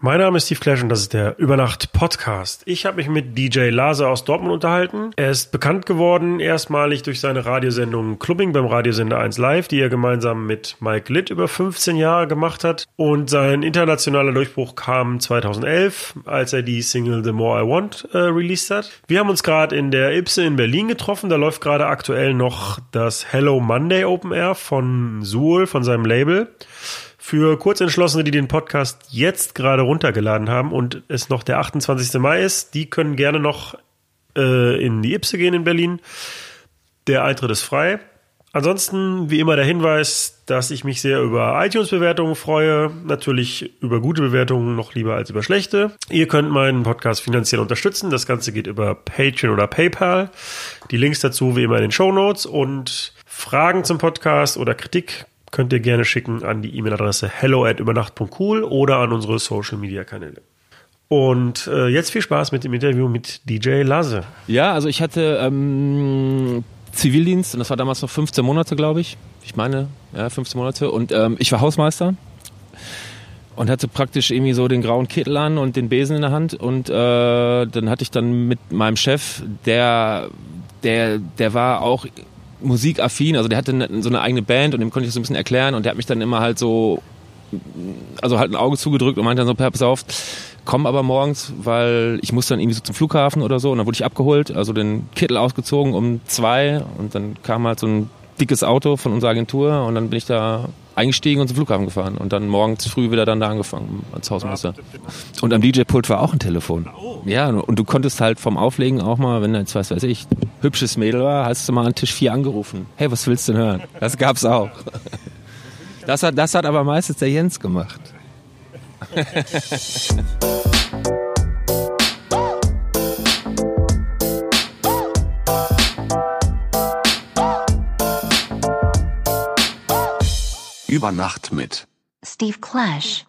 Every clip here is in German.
Mein Name ist Steve Clash und das ist der Übernacht Podcast. Ich habe mich mit DJ Lase aus Dortmund unterhalten. Er ist bekannt geworden erstmalig durch seine Radiosendung Clubbing beim Radiosender 1 Live, die er gemeinsam mit Mike Litt über 15 Jahre gemacht hat. Und sein internationaler Durchbruch kam 2011, als er die Single The More I Want äh, released hat. Wir haben uns gerade in der Ipse in Berlin getroffen. Da läuft gerade aktuell noch das Hello Monday Open Air von Suhl, von seinem Label. Für Kurzentschlossene, die den Podcast jetzt gerade runtergeladen haben und es noch der 28. Mai ist, die können gerne noch äh, in die Ipse gehen in Berlin. Der Eintritt ist frei. Ansonsten, wie immer, der Hinweis, dass ich mich sehr über iTunes-Bewertungen freue. Natürlich über gute Bewertungen noch lieber als über schlechte. Ihr könnt meinen Podcast finanziell unterstützen. Das Ganze geht über Patreon oder PayPal. Die Links dazu wie immer in den Show Notes und Fragen zum Podcast oder Kritik könnt ihr gerne schicken an die E-Mail-Adresse hello at übernacht.cool oder an unsere Social-Media-Kanäle. Und äh, jetzt viel Spaß mit dem Interview mit DJ Lasse. Ja, also ich hatte ähm, Zivildienst und das war damals noch 15 Monate, glaube ich. Ich meine, ja, 15 Monate. Und ähm, ich war Hausmeister und hatte praktisch irgendwie so den grauen Kittel an und den Besen in der Hand. Und äh, dann hatte ich dann mit meinem Chef, der, der, der war auch musikaffin, also der hatte ne, so eine eigene Band und dem konnte ich das so ein bisschen erklären und der hat mich dann immer halt so, also halt ein Auge zugedrückt und meinte dann so, pass auf, komm aber morgens, weil ich muss dann irgendwie so zum Flughafen oder so. Und dann wurde ich abgeholt, also den Kittel ausgezogen um zwei und dann kam halt so ein dickes Auto von unserer Agentur und dann bin ich da eingestiegen und zum Flughafen gefahren und dann morgens früh wieder dann da angefangen als Hausmeister. Und am DJ-Pult war auch ein Telefon. Ja, und du konntest halt vom Auflegen auch mal, wenn jetzt, was weiß ich, hübsches Mädel war, hast du mal an Tisch 4 angerufen. Hey, was willst du denn hören? Das gab's auch. Das hat, das hat aber meistens der Jens gemacht. Über Nacht mit Steve Clash.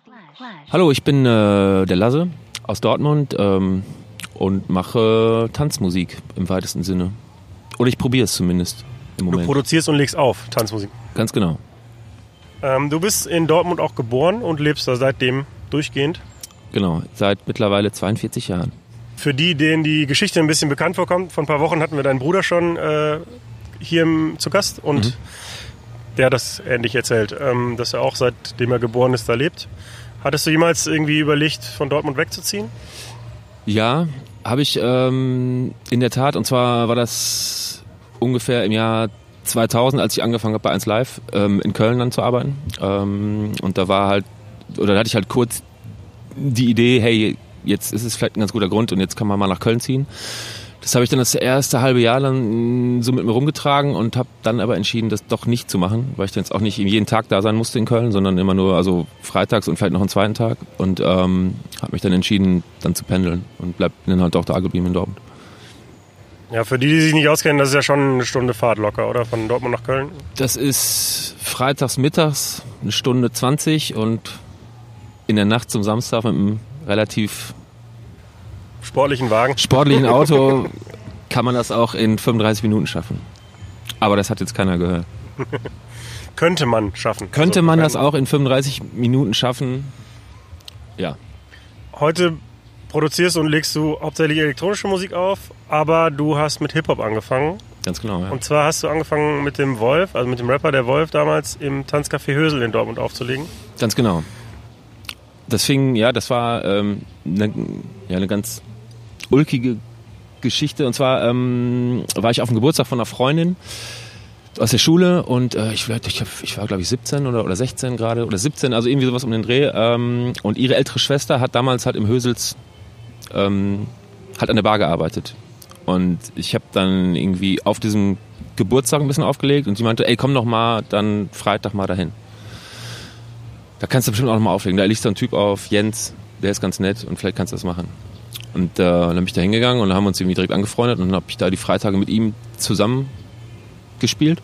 Hallo, ich bin äh, der Lasse aus Dortmund ähm, und mache Tanzmusik im weitesten Sinne. Oder ich probiere es zumindest im Du Moment. produzierst und legst auf Tanzmusik. Ganz genau. Ähm, du bist in Dortmund auch geboren und lebst da seitdem durchgehend. Genau, seit mittlerweile 42 Jahren. Für die, denen die Geschichte ein bisschen bekannt vorkommt, vor ein paar Wochen hatten wir deinen Bruder schon äh, hier im, zu Gast und Mhm. Der das ähnlich erzählt, ähm, dass er auch seitdem er geboren ist, da lebt. Hattest du jemals irgendwie überlegt, von Dortmund wegzuziehen? Ja, habe ich ähm, in der Tat. Und zwar war das ungefähr im Jahr 2000, als ich angefangen habe bei 1 Live ähm, in Köln dann zu arbeiten. Ähm, und da war halt, oder da hatte ich halt kurz die Idee, hey, jetzt ist es vielleicht ein ganz guter Grund und jetzt kann man mal nach Köln ziehen. Das habe ich dann das erste halbe Jahr dann so mit mir rumgetragen und habe dann aber entschieden, das doch nicht zu machen, weil ich dann jetzt auch nicht jeden Tag da sein musste in Köln, sondern immer nur also freitags und vielleicht noch einen zweiten Tag und ähm, habe mich dann entschieden, dann zu pendeln und bleib bin dann halt auch da geblieben in Dortmund. Ja, für die, die sich nicht auskennen, das ist ja schon eine Stunde Fahrt locker, oder? Von Dortmund nach Köln. Das ist freitags mittags eine Stunde 20 und in der Nacht zum Samstag mit einem relativ Sportlichen Wagen. sportlichen Auto kann man das auch in 35 Minuten schaffen. Aber das hat jetzt keiner gehört. Könnte man schaffen. Könnte Also, man das auch in 35 Minuten schaffen? Ja. Heute produzierst und legst du hauptsächlich elektronische Musik auf, aber du hast mit Hip-Hop angefangen. Ganz genau, ja. Und zwar hast du angefangen mit dem Wolf, also mit dem Rapper der Wolf damals im Tanzcafé Hösel in Dortmund aufzulegen. Ganz genau. Das fing, ja, das war ähm, eine, ja, eine ganz ulkige Geschichte. Und zwar ähm, war ich auf dem Geburtstag von einer Freundin aus der Schule und äh, ich, ich, hab, ich war, glaube ich, 17 oder, oder 16 gerade oder 17, also irgendwie sowas um den Dreh. Ähm, und ihre ältere Schwester hat damals halt im Hösels ähm, halt an der Bar gearbeitet. Und ich habe dann irgendwie auf diesem Geburtstag ein bisschen aufgelegt und sie meinte, ey, komm doch mal dann Freitag mal dahin. Da kannst du bestimmt auch noch mal auflegen. Da liegt so ein Typ auf, Jens, der ist ganz nett und vielleicht kannst du das machen. Und äh, dann bin ich da hingegangen und dann haben wir uns irgendwie direkt angefreundet und dann habe ich da die Freitage mit ihm zusammen gespielt.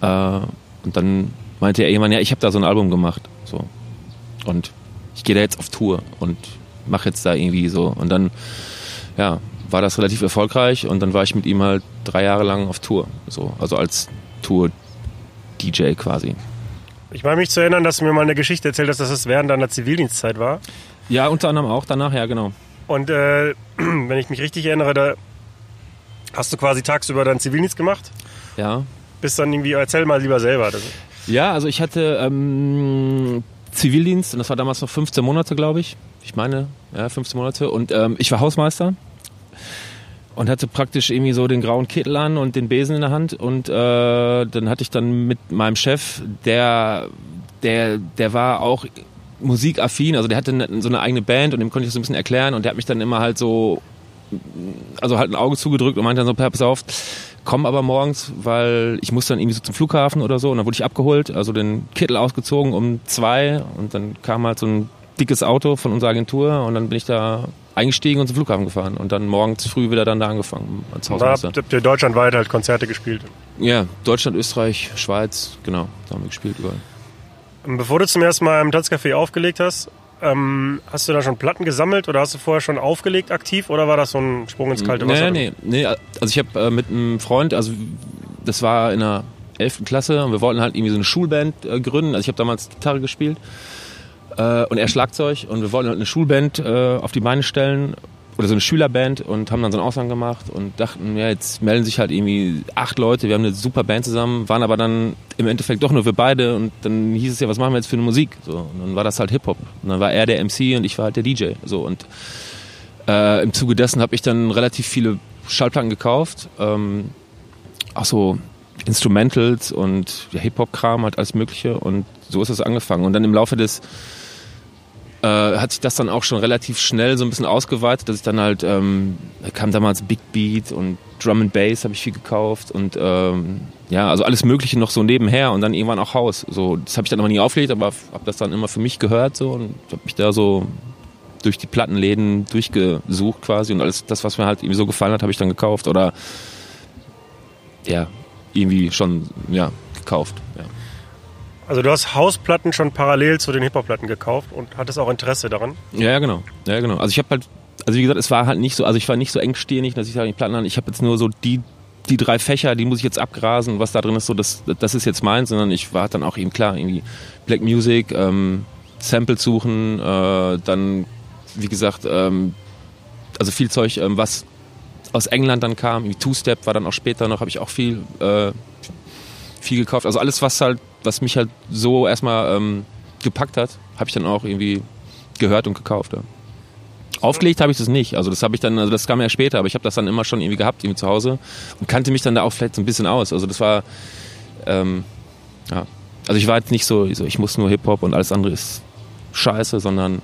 Äh, und dann meinte er irgendwann, ja, ich habe da so ein Album gemacht. So. Und ich gehe da jetzt auf Tour und mache jetzt da irgendwie so. Und dann, ja, war das relativ erfolgreich und dann war ich mit ihm halt drei Jahre lang auf Tour. So. Also als Tour-DJ quasi. Ich meine mich zu erinnern, dass du mir mal eine Geschichte erzählt hast, dass es während deiner Zivildienstzeit war. Ja, unter anderem auch danach, ja, genau. Und äh, wenn ich mich richtig erinnere, da hast du quasi tagsüber deinen Zivildienst gemacht. Ja. Bis dann irgendwie, erzähl mal lieber selber. Ja, also ich hatte ähm, Zivildienst und das war damals noch 15 Monate, glaube ich. Ich meine, ja, 15 Monate. Und ähm, ich war Hausmeister und hatte praktisch irgendwie so den grauen Kittel an und den Besen in der Hand. Und äh, dann hatte ich dann mit meinem Chef, der, der, der war auch musikaffin, also der hatte ne- so eine eigene Band und dem konnte ich das so ein bisschen erklären und der hat mich dann immer halt so, also halt ein Auge zugedrückt und meinte dann so, pass auf, komm aber morgens, weil ich muss dann irgendwie so zum Flughafen oder so und dann wurde ich abgeholt, also den Kittel ausgezogen um zwei und dann kam halt so ein dickes Auto von unserer Agentur und dann bin ich da eingestiegen und zum Flughafen gefahren und dann morgens früh wieder dann da angefangen als da Hausmeister. habt habt ihr deutschlandweit halt Konzerte gespielt. Ja, Deutschland, Österreich, Schweiz, genau, da haben wir gespielt überall. Bevor du zum ersten Mal im Tanzcafé aufgelegt hast, ähm, hast du da schon Platten gesammelt oder hast du vorher schon aufgelegt aktiv oder war das so ein Sprung ins kalte Wasser? Nee, nee, nee. Also ich habe äh, mit einem Freund, also das war in der 11. Klasse und wir wollten halt irgendwie so eine Schulband äh, gründen. Also ich habe damals Gitarre gespielt äh, und er Schlagzeug und wir wollten halt eine Schulband äh, auf die Beine stellen oder so eine Schülerband und haben dann so einen Aushang gemacht und dachten, ja, jetzt melden sich halt irgendwie acht Leute, wir haben eine super Band zusammen, waren aber dann im Endeffekt doch nur wir beide und dann hieß es ja, was machen wir jetzt für eine Musik? So, und dann war das halt Hip-Hop. Und dann war er der MC und ich war halt der DJ. So, und äh, im Zuge dessen habe ich dann relativ viele Schallplatten gekauft. Ähm, auch so Instrumentals und ja, Hip-Hop-Kram, halt alles Mögliche. Und so ist es angefangen. Und dann im Laufe des äh, hat sich das dann auch schon relativ schnell so ein bisschen ausgeweitet, dass ich dann halt, ähm, kam damals Big Beat und Drum and Bass habe ich viel gekauft und ähm, ja, also alles Mögliche noch so nebenher und dann irgendwann auch Haus. So, das habe ich dann aber nie aufgelegt, aber habe das dann immer für mich gehört so und habe mich da so durch die Plattenläden durchgesucht quasi und alles das, was mir halt irgendwie so gefallen hat, habe ich dann gekauft oder ja, irgendwie schon ja, gekauft. Ja. Also du hast Hausplatten schon parallel zu den Hip-Hop-Platten gekauft und hattest auch Interesse daran. Ja, ja, genau. Ja, genau. Also ich habe halt, also wie gesagt, es war halt nicht so, also ich war nicht so engstirnig, dass ich sage, die Platten an, ich habe jetzt nur so die, die drei Fächer, die muss ich jetzt abgrasen, was da drin ist, so das, das ist jetzt meins, sondern ich war dann auch eben klar, irgendwie Black Music, ähm, Samples suchen, äh, dann, wie gesagt, ähm, also viel Zeug, ähm, was aus England dann kam, irgendwie Two-Step war dann auch später noch, habe ich auch viel, äh, viel gekauft. Also alles, was halt, was mich halt so erstmal ähm, gepackt hat, habe ich dann auch irgendwie gehört und gekauft. Ja. Aufgelegt habe ich das nicht. Also das habe ich dann, also das kam ja später, aber ich habe das dann immer schon irgendwie gehabt, irgendwie zu Hause und kannte mich dann da auch vielleicht so ein bisschen aus. Also das war, ähm, ja. Also ich war jetzt nicht so, so ich muss nur Hip-Hop und alles andere ist scheiße, sondern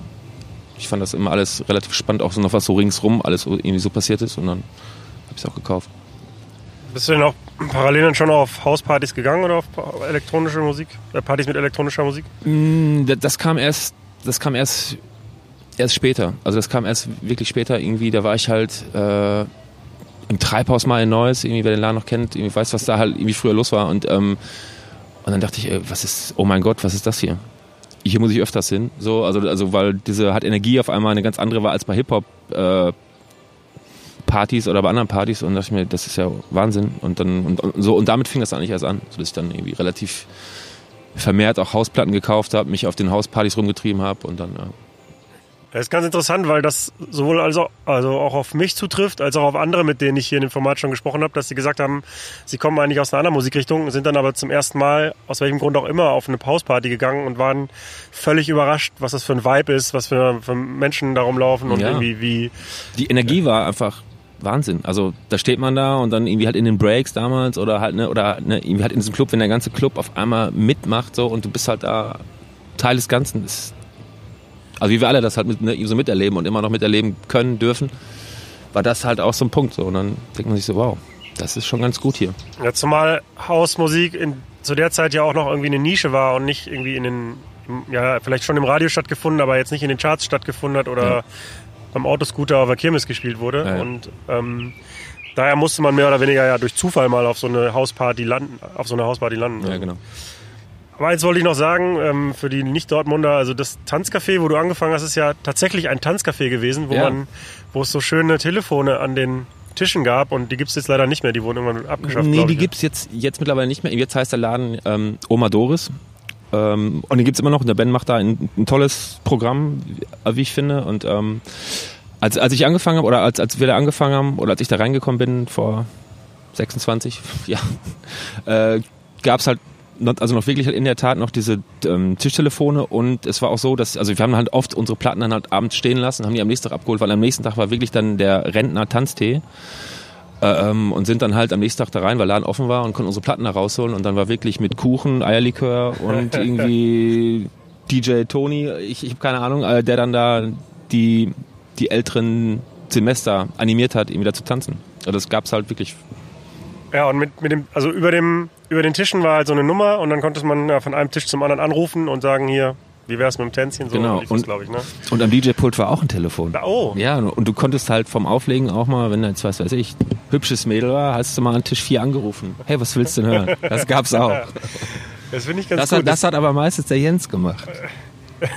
ich fand das immer alles relativ spannend, auch so noch was so ringsrum alles irgendwie so passiert ist und dann habe ich es auch gekauft. Bist du denn auch parallel dann schon auf Hauspartys gegangen oder auf elektronische Musik? Äh, Partys mit elektronischer Musik? Mm, da- Das kam erst, das kam erst, erst später. Also das kam erst wirklich später irgendwie. Da war ich halt äh, im Treibhaus mal in Neuss, irgendwie wer den Laden noch kennt, irgendwie weiß, was da halt irgendwie früher los war. Und ähm, und dann dachte ich, ey, was ist, oh mein Gott, was ist das hier? Hier muss ich öfters hin. So, also, also weil diese hat Energie auf einmal eine ganz andere war als bei Hip Hop. Äh, Partys oder bei anderen Partys und dachte ich mir, das ist ja Wahnsinn und dann und, und so und damit fing das eigentlich erst an, so dass ich dann irgendwie relativ vermehrt auch Hausplatten gekauft habe, mich auf den Hauspartys rumgetrieben habe und dann ja. Das ist ganz interessant, weil das sowohl also, also auch auf mich zutrifft, als auch auf andere, mit denen ich hier in dem Format schon gesprochen habe, dass sie gesagt haben, sie kommen eigentlich aus einer anderen Musikrichtung, sind dann aber zum ersten Mal, aus welchem Grund auch immer, auf eine Hausparty gegangen und waren völlig überrascht, was das für ein Vibe ist, was für, für Menschen da rumlaufen und Ja. irgendwie wie. die Energie war einfach Wahnsinn. Also da steht man da und dann irgendwie halt in den Breaks damals oder halt ne oder ne, irgendwie halt in diesem Club, wenn der ganze Club auf einmal mitmacht so und du bist halt da Teil des Ganzen. Das, also wie wir alle das halt mit, ne, so miterleben und immer noch miterleben können dürfen, war das halt auch so ein Punkt so und dann denkt man sich so wow, das ist schon ganz gut hier. Ja, zumal Hausmusik in, zu der Zeit ja auch noch irgendwie eine Nische war und nicht irgendwie in den, ja, vielleicht schon im Radio stattgefunden, aber jetzt nicht in den Charts stattgefunden hat oder Ja. Beim Autoscooter auf der Kirmes gespielt wurde. Ja, ja. Und ähm, daher musste man mehr oder weniger ja durch Zufall mal auf so eine Hausparty landen, auf so eine Hausparty landen. Ja genau. Aber jetzt wollte ich noch sagen, ähm, für die Nicht-Dortmunder, also das Tanzcafé, wo du angefangen hast, ist ja tatsächlich ein Tanzcafé gewesen, wo Ja. man, wo es so schöne Telefone an den Tischen gab und die gibt es jetzt leider nicht mehr, die wurden irgendwann abgeschafft. Nee, die ich. gibt's jetzt, jetzt mittlerweile nicht mehr. Jetzt heißt der Laden ähm, Oma Doris. Ähm, und den gibt's immer noch. Und der Ben macht da ein, ein tolles Programm, wie ich finde. Und ähm, als, als ich angefangen habe, oder als, als wir da angefangen haben, oder als ich da reingekommen bin vor 26 Jahren, äh, gab es halt also noch wirklich in der Tat noch diese ähm, Tischtelefone und es war auch so, dass, also wir haben halt oft unsere Platten dann halt abends stehen lassen, haben die am nächsten Tag abgeholt, weil am nächsten Tag war wirklich dann der Rentner Tanztee ähm, und sind dann halt am nächsten Tag da rein, weil Laden offen war und konnten unsere Platten da rausholen und dann war wirklich mit Kuchen, Eierlikör und irgendwie DJ Tony, ich, ich habe keine Ahnung, äh, der dann da die, die älteren Semester animiert hat, ihm wieder zu tanzen. Also das gab's halt wirklich ja, und mit, mit dem, also über dem, über den Tischen war halt so eine Nummer und dann konnte man ja, von einem Tisch zum anderen anrufen und sagen, hier, wie wär's mit dem Tänzchen? So genau. Und, glaube ich, ne? und am DJ-Pult war auch ein Telefon. Oh. Ja, und du konntest halt vom Auflegen auch mal, wenn jetzt, was weiß ich, hübsches Mädel war, hast du mal an Tisch 4 angerufen. Hey, was willst du denn hören? Das gab's auch. Das finde ich ganz das gut. Hat, das hat aber meistens der Jens gemacht.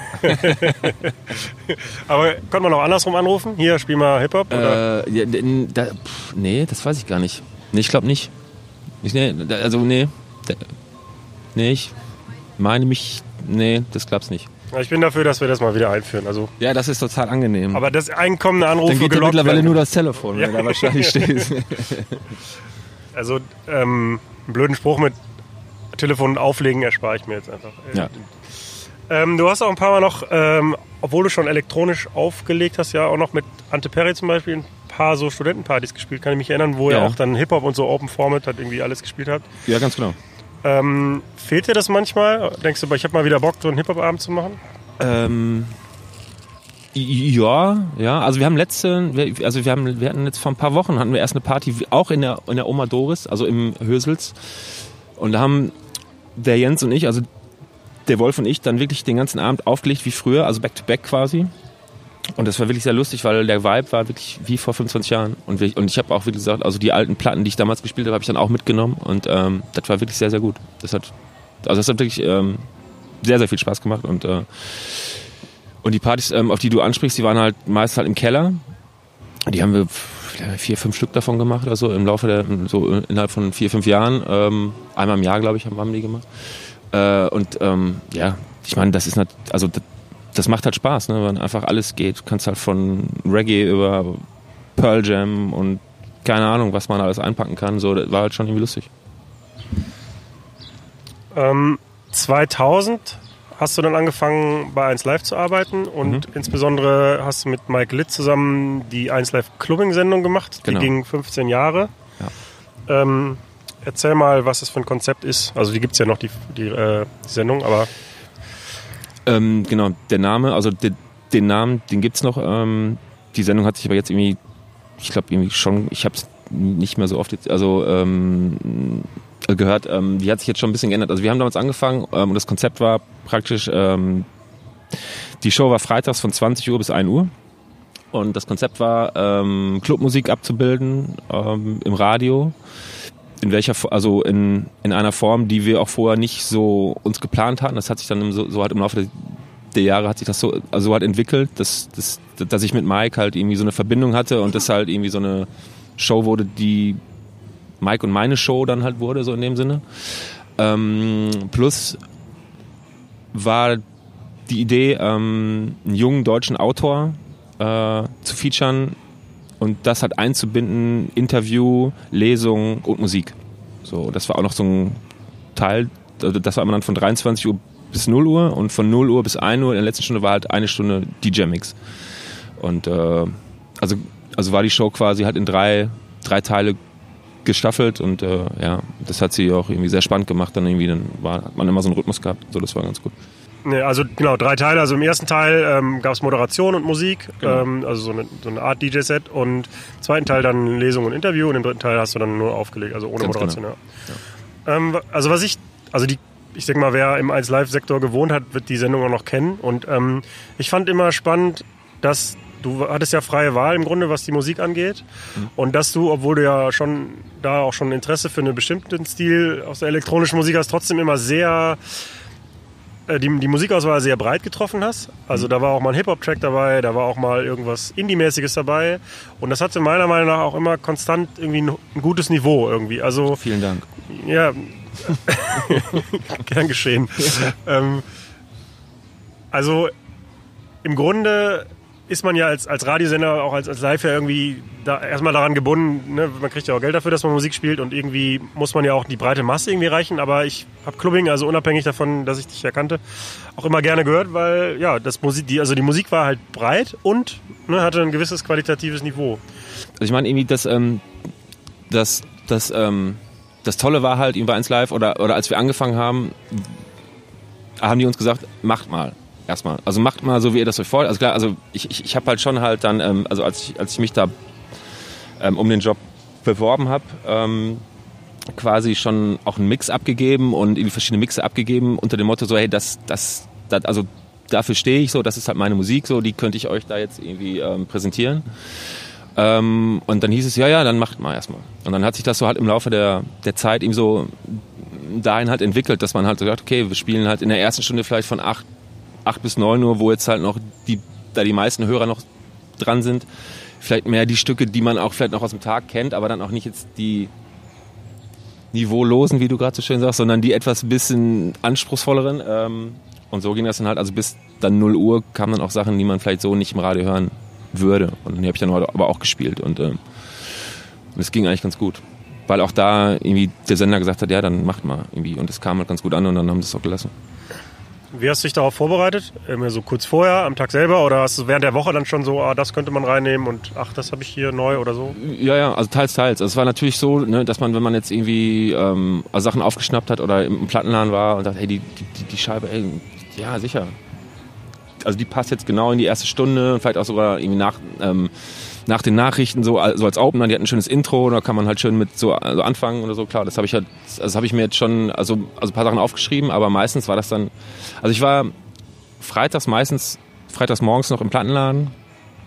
aber konnte man auch andersrum anrufen? Hier, spiel mal Hip-Hop? Äh, ja, da, pff, nee, das weiß ich gar nicht. Nee, ich glaube nicht. Ich, nee, also, nee. Nee, ich meine mich. Nee, das klappt's nicht. Ich bin dafür, dass wir das mal wieder einführen. Also ja, das ist total angenehm. Aber das einkommende Anrufe Dann geht ja mittlerweile werden. nur das Telefon, ja. wenn da wahrscheinlich steht. Also ähm, einen blöden Spruch mit Telefon auflegen erspare ich mir jetzt einfach. Ja. Ähm, du hast auch ein paar Mal noch, ähm, obwohl du schon elektronisch aufgelegt hast, ja auch noch mit Ante Perry zum Beispiel ein paar so Studentenpartys gespielt, kann ich mich erinnern, wo ja. er auch dann Hip-Hop und so Open Format hat irgendwie alles gespielt hat. Ja, ganz genau. Ähm, fehlt dir das manchmal? Denkst du, ich habe mal wieder Bock, so einen Hip-Hop-Abend zu machen? Ähm, ja, ja. Also wir haben letzte, also wir haben, wir hatten jetzt vor ein paar Wochen hatten wir erst eine Party auch in der in der Oma Doris, also im Hösels, und da haben der Jens und ich, also der Wolf und ich, dann wirklich den ganzen Abend aufgelegt wie früher, also back to back quasi. Und das war wirklich sehr lustig, weil der Vibe war wirklich wie vor 25 Jahren. Und, wir, und ich habe auch wirklich gesagt, also die alten Platten, die ich damals gespielt habe, habe ich dann auch mitgenommen. Und ähm, das war wirklich sehr, sehr gut. Das hat, also das hat wirklich ähm, sehr, sehr viel Spaß gemacht. Und, äh, und die Partys, ähm, auf die du ansprichst, die waren halt meist halt im Keller. Die haben wir vier, fünf Stück davon gemacht oder so im Laufe der, so innerhalb von vier, fünf Jahren. Ähm, einmal im Jahr, glaube ich, haben wir die gemacht. Äh, und ähm, ja, ich meine, das ist nicht, also das, das macht halt Spaß, ne? wenn einfach alles geht. Du kannst halt von Reggae über Pearl Jam und keine Ahnung, was man alles einpacken kann. So, das war halt schon irgendwie lustig. Ähm, 2000 hast du dann angefangen bei 1 Live zu arbeiten und mhm. insbesondere hast du mit Mike Litt zusammen die 1 Live Clubbing Sendung gemacht. Die genau. ging 15 Jahre. Ja. Ähm, erzähl mal, was das für ein Konzept ist. Also die gibt es ja noch, die, die, äh, die Sendung, aber ähm, genau, der Name, also de, den Namen, den gibt es noch. Ähm, die Sendung hat sich aber jetzt irgendwie, ich glaube irgendwie schon, ich habe es nicht mehr so oft jetzt, also ähm, gehört, ähm, die hat sich jetzt schon ein bisschen geändert. Also wir haben damals angefangen ähm, und das Konzept war praktisch, ähm, die Show war freitags von 20 Uhr bis 1 Uhr. Und das Konzept war, ähm, Clubmusik abzubilden ähm, im Radio in welcher, also in, in einer Form, die wir auch vorher nicht so uns geplant hatten. Das hat sich dann so, so halt im Laufe der, Jahre hat sich das so, also so halt entwickelt, dass, dass, dass ich mit Mike halt irgendwie so eine Verbindung hatte und das halt irgendwie so eine Show wurde, die Mike und meine Show dann halt wurde, so in dem Sinne. Ähm, plus war die Idee, ähm, einen jungen deutschen Autor äh, zu featuren, und das hat einzubinden, Interview, Lesung und Musik. So, das war auch noch so ein Teil, also das war immer dann von 23 Uhr bis 0 Uhr und von 0 Uhr bis 1 Uhr in der letzten Stunde war halt eine Stunde DJ-Mix. Und äh, also, also war die Show quasi halt in drei, drei Teile gestaffelt und äh, ja, das hat sie auch irgendwie sehr spannend gemacht. Dann irgendwie dann war, hat man immer so einen Rhythmus gehabt. So, das war ganz gut. Nee, also genau, drei Teile. Also im ersten Teil ähm, gab es Moderation und Musik, genau. ähm, also so eine, so eine Art DJ-Set. Und im zweiten Teil dann Lesung und Interview. Und im dritten Teil hast du dann nur aufgelegt, also ohne Ganz Moderation. Genau. Ja. Ähm, also was ich, also die, ich denke mal, wer im 1 Live-Sektor gewohnt hat, wird die Sendung auch noch kennen. Und ähm, ich fand immer spannend, dass du hattest ja freie Wahl im Grunde, was die Musik angeht. Mhm. Und dass du, obwohl du ja schon da auch schon Interesse für einen bestimmten Stil aus der elektronischen Musik hast, trotzdem immer sehr die, die Musikauswahl sehr breit getroffen hast. Also da war auch mal ein Hip-Hop-Track dabei, da war auch mal irgendwas Indie-mäßiges dabei. Und das hatte meiner Meinung nach auch immer konstant irgendwie ein, ein gutes Niveau irgendwie. Also, Vielen Dank. Ja, Gern geschehen. Ähm, also im Grunde ist man ja als, als Radiosender, auch als, als Live ja irgendwie da erstmal daran gebunden, ne? man kriegt ja auch Geld dafür, dass man Musik spielt und irgendwie muss man ja auch die breite Masse irgendwie reichen, aber ich habe Clubbing, also unabhängig davon, dass ich dich ja kannte, auch immer gerne gehört, weil ja, das Musik, die, also die Musik war halt breit und ne, hatte ein gewisses qualitatives Niveau. Also ich meine irgendwie, dass ähm, das, das, ähm, das Tolle war halt, bei 1 Live oder, oder als wir angefangen haben, haben die uns gesagt, macht mal erstmal. Also macht mal so, wie ihr das euch vorstellt. Also klar, also ich, ich, ich habe halt schon halt dann, ähm, also als ich, als ich mich da ähm, um den Job beworben habe, ähm, quasi schon auch einen Mix abgegeben und irgendwie verschiedene Mixe abgegeben unter dem Motto so, hey, das, das, das also dafür stehe ich so, das ist halt meine Musik so, die könnte ich euch da jetzt irgendwie ähm, präsentieren. Ähm, und dann hieß es, ja, ja, dann macht mal erstmal. Und dann hat sich das so halt im Laufe der, der Zeit eben so dahin halt entwickelt, dass man halt so sagt, okay, wir spielen halt in der ersten Stunde vielleicht von acht 8 bis 9 Uhr, wo jetzt halt noch die, da die meisten Hörer noch dran sind, vielleicht mehr die Stücke, die man auch vielleicht noch aus dem Tag kennt, aber dann auch nicht jetzt die niveaulosen, wie du gerade so schön sagst, sondern die etwas bisschen anspruchsvolleren. Ähm, und so ging das dann halt, also bis dann 0 Uhr kamen dann auch Sachen, die man vielleicht so nicht im Radio hören würde. Und die habe ich dann aber auch gespielt und ähm, es ging eigentlich ganz gut. Weil auch da irgendwie der Sender gesagt hat, ja, dann macht mal irgendwie. Und es kam halt ganz gut an und dann haben sie es auch gelassen. Wie hast du dich darauf vorbereitet? Immer so kurz vorher, am Tag selber? Oder hast du während der Woche dann schon so, ah, das könnte man reinnehmen und ach, das habe ich hier neu oder so? Ja, ja, also teils, teils. Also es war natürlich so, ne, dass man, wenn man jetzt irgendwie ähm, also Sachen aufgeschnappt hat oder im Plattenladen war und dachte, hey, die, die, die Scheibe, ey, ja, sicher. Also die passt jetzt genau in die erste Stunde und vielleicht auch sogar irgendwie nach... Ähm, nach den Nachrichten so also als Opener, die hatten ein schönes Intro, da kann man halt schön mit so also anfangen oder so. Klar, das habe ich halt, das habe ich mir jetzt schon, also, also ein paar Sachen aufgeschrieben, aber meistens war das dann, also ich war freitags meistens, freitags morgens noch im Plattenladen,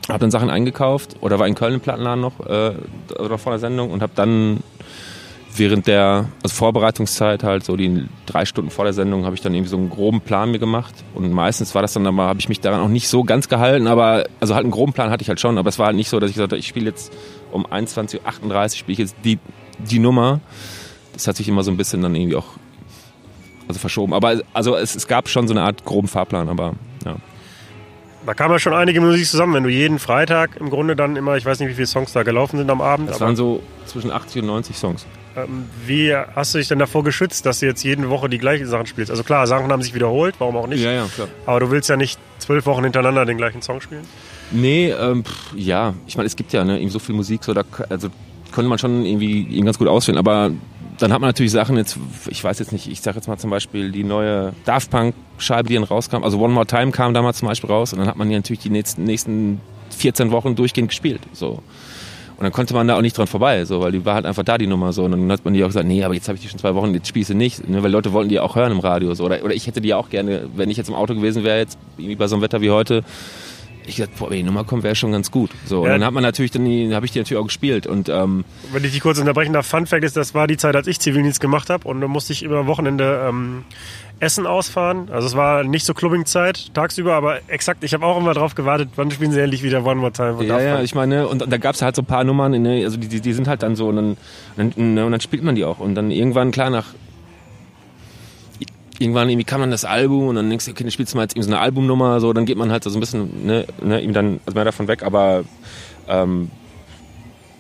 habe dann Sachen eingekauft oder war in Köln im Plattenladen noch äh, oder vor der Sendung und habe dann während der also Vorbereitungszeit halt so die drei Stunden vor der Sendung habe ich dann irgendwie so einen groben Plan mir gemacht. Und meistens war das dann aber habe ich mich daran auch nicht so ganz gehalten. Aber also halt einen groben Plan hatte ich halt schon. Aber es war halt nicht so dass ich gesagt habe ich spiele jetzt um 21.38 Uhr spiele ich jetzt die die Nummer. Das hat sich immer so ein bisschen dann irgendwie auch also verschoben. Aber also es, es gab schon so eine Art groben Fahrplan aber ja. Da kam ja schon einige Musik zusammen, wenn du jeden Freitag im Grunde dann immer, ich weiß nicht, wie viele Songs da gelaufen sind am Abend. Das waren so zwischen 80 und 90 Songs. Ähm, wie hast du dich denn davor geschützt, dass du jetzt jede Woche die gleichen Sachen spielst? Also klar, Sachen haben sich wiederholt, warum auch nicht? Ja, ja, klar. Aber du willst ja nicht zwölf Wochen hintereinander den gleichen Song spielen? Nee, ähm, pff, ja, ich meine, es gibt ja ne, eben so viel Musik, so da, also könnte man schon irgendwie ihn ganz gut auswählen, aber dann hat man natürlich Sachen jetzt, ich weiß jetzt nicht, ich sag jetzt mal zum Beispiel die neue Daft Punk Scheibe, die dann rauskam, also One More Time kam damals zum Beispiel raus und dann hat man die natürlich die nächsten, nächsten 14 Wochen durchgehend gespielt, so. Und dann konnte man da auch nicht dran vorbei, so, weil die war halt einfach da, die Nummer, so. Und dann hat man die auch gesagt, nee, aber jetzt habe ich die schon zwei Wochen, jetzt du nicht, ne, weil Leute wollten die auch hören im Radio, so. Oder, oder ich hätte die auch gerne, wenn ich jetzt im Auto gewesen wäre, jetzt irgendwie bei so einem Wetter wie heute, ich gesagt, boah, wenn die Nummer kommt, wäre schon ganz gut. So, und dann hat man natürlich, dann habe ich die natürlich auch gespielt. Und, ähm, Wenn ich dich kurz unterbrechen darf, Fun Fact ist, das war die Zeit, als ich Zivildienst gemacht habe und da musste ich am Wochenende ähm, Essen ausfahren. Also es war nicht so Clubbing-Zeit tagsüber, aber exakt, ich habe auch immer drauf gewartet, wann spielen sie endlich wieder One More Time. Ja, ja, ich meine, und da gab es halt so ein paar Nummern, also die, die, die sind halt dann so und dann, und dann, und dann spielt man die auch. Und dann irgendwann, klar, nach irgendwann irgendwie kam dann das Album und dann denkst du, okay, dann spielst du mal jetzt eben so eine Albumnummer, so, dann geht man halt so ein bisschen, ne, ne, ihm dann also mehr davon weg, aber ähm,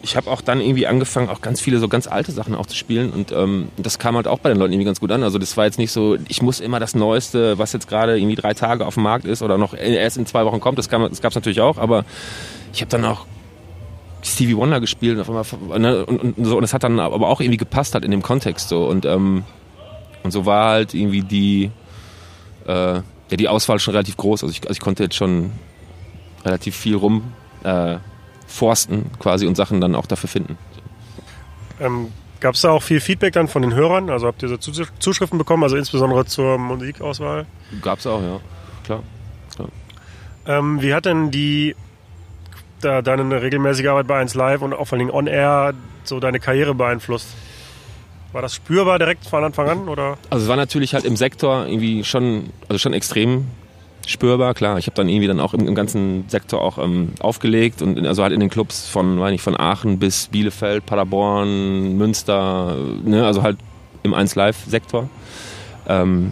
ich habe auch dann irgendwie angefangen, auch ganz viele so ganz alte Sachen auch zu spielen und ähm, das kam halt auch bei den Leuten irgendwie ganz gut an. Also das war jetzt nicht so, ich muss immer das Neueste, was jetzt gerade irgendwie drei Tage auf dem Markt ist oder noch erst in zwei Wochen kommt, das, das gab es natürlich auch, aber ich habe dann auch Stevie Wonder gespielt und, einmal, ne, und, und, so und es hat dann aber auch irgendwie gepasst halt in dem Kontext so und ähm, und so war halt irgendwie die, äh, ja, die Auswahl schon relativ groß. Also ich, also ich konnte jetzt schon relativ viel rum äh, forsten quasi und Sachen dann auch dafür finden. Ähm, Gab es da auch viel Feedback dann von den Hörern? Also habt ihr so Zuschriften bekommen, also insbesondere zur Musikauswahl? Gab es auch, ja, klar. klar. Ähm, wie hat denn die da deine regelmäßige Arbeit bei 1 Live und auch vor allem On Air so deine Karriere beeinflusst? War das spürbar direkt von Anfang an? Oder? Also es war natürlich halt im Sektor irgendwie schon, also schon extrem spürbar, klar. Ich habe dann irgendwie dann auch im, im ganzen Sektor auch ähm, aufgelegt und in, also halt in den Clubs von, weiß nicht, von Aachen bis Bielefeld, Paderborn, Münster, ne, also halt im 1 Live-Sektor. Ähm,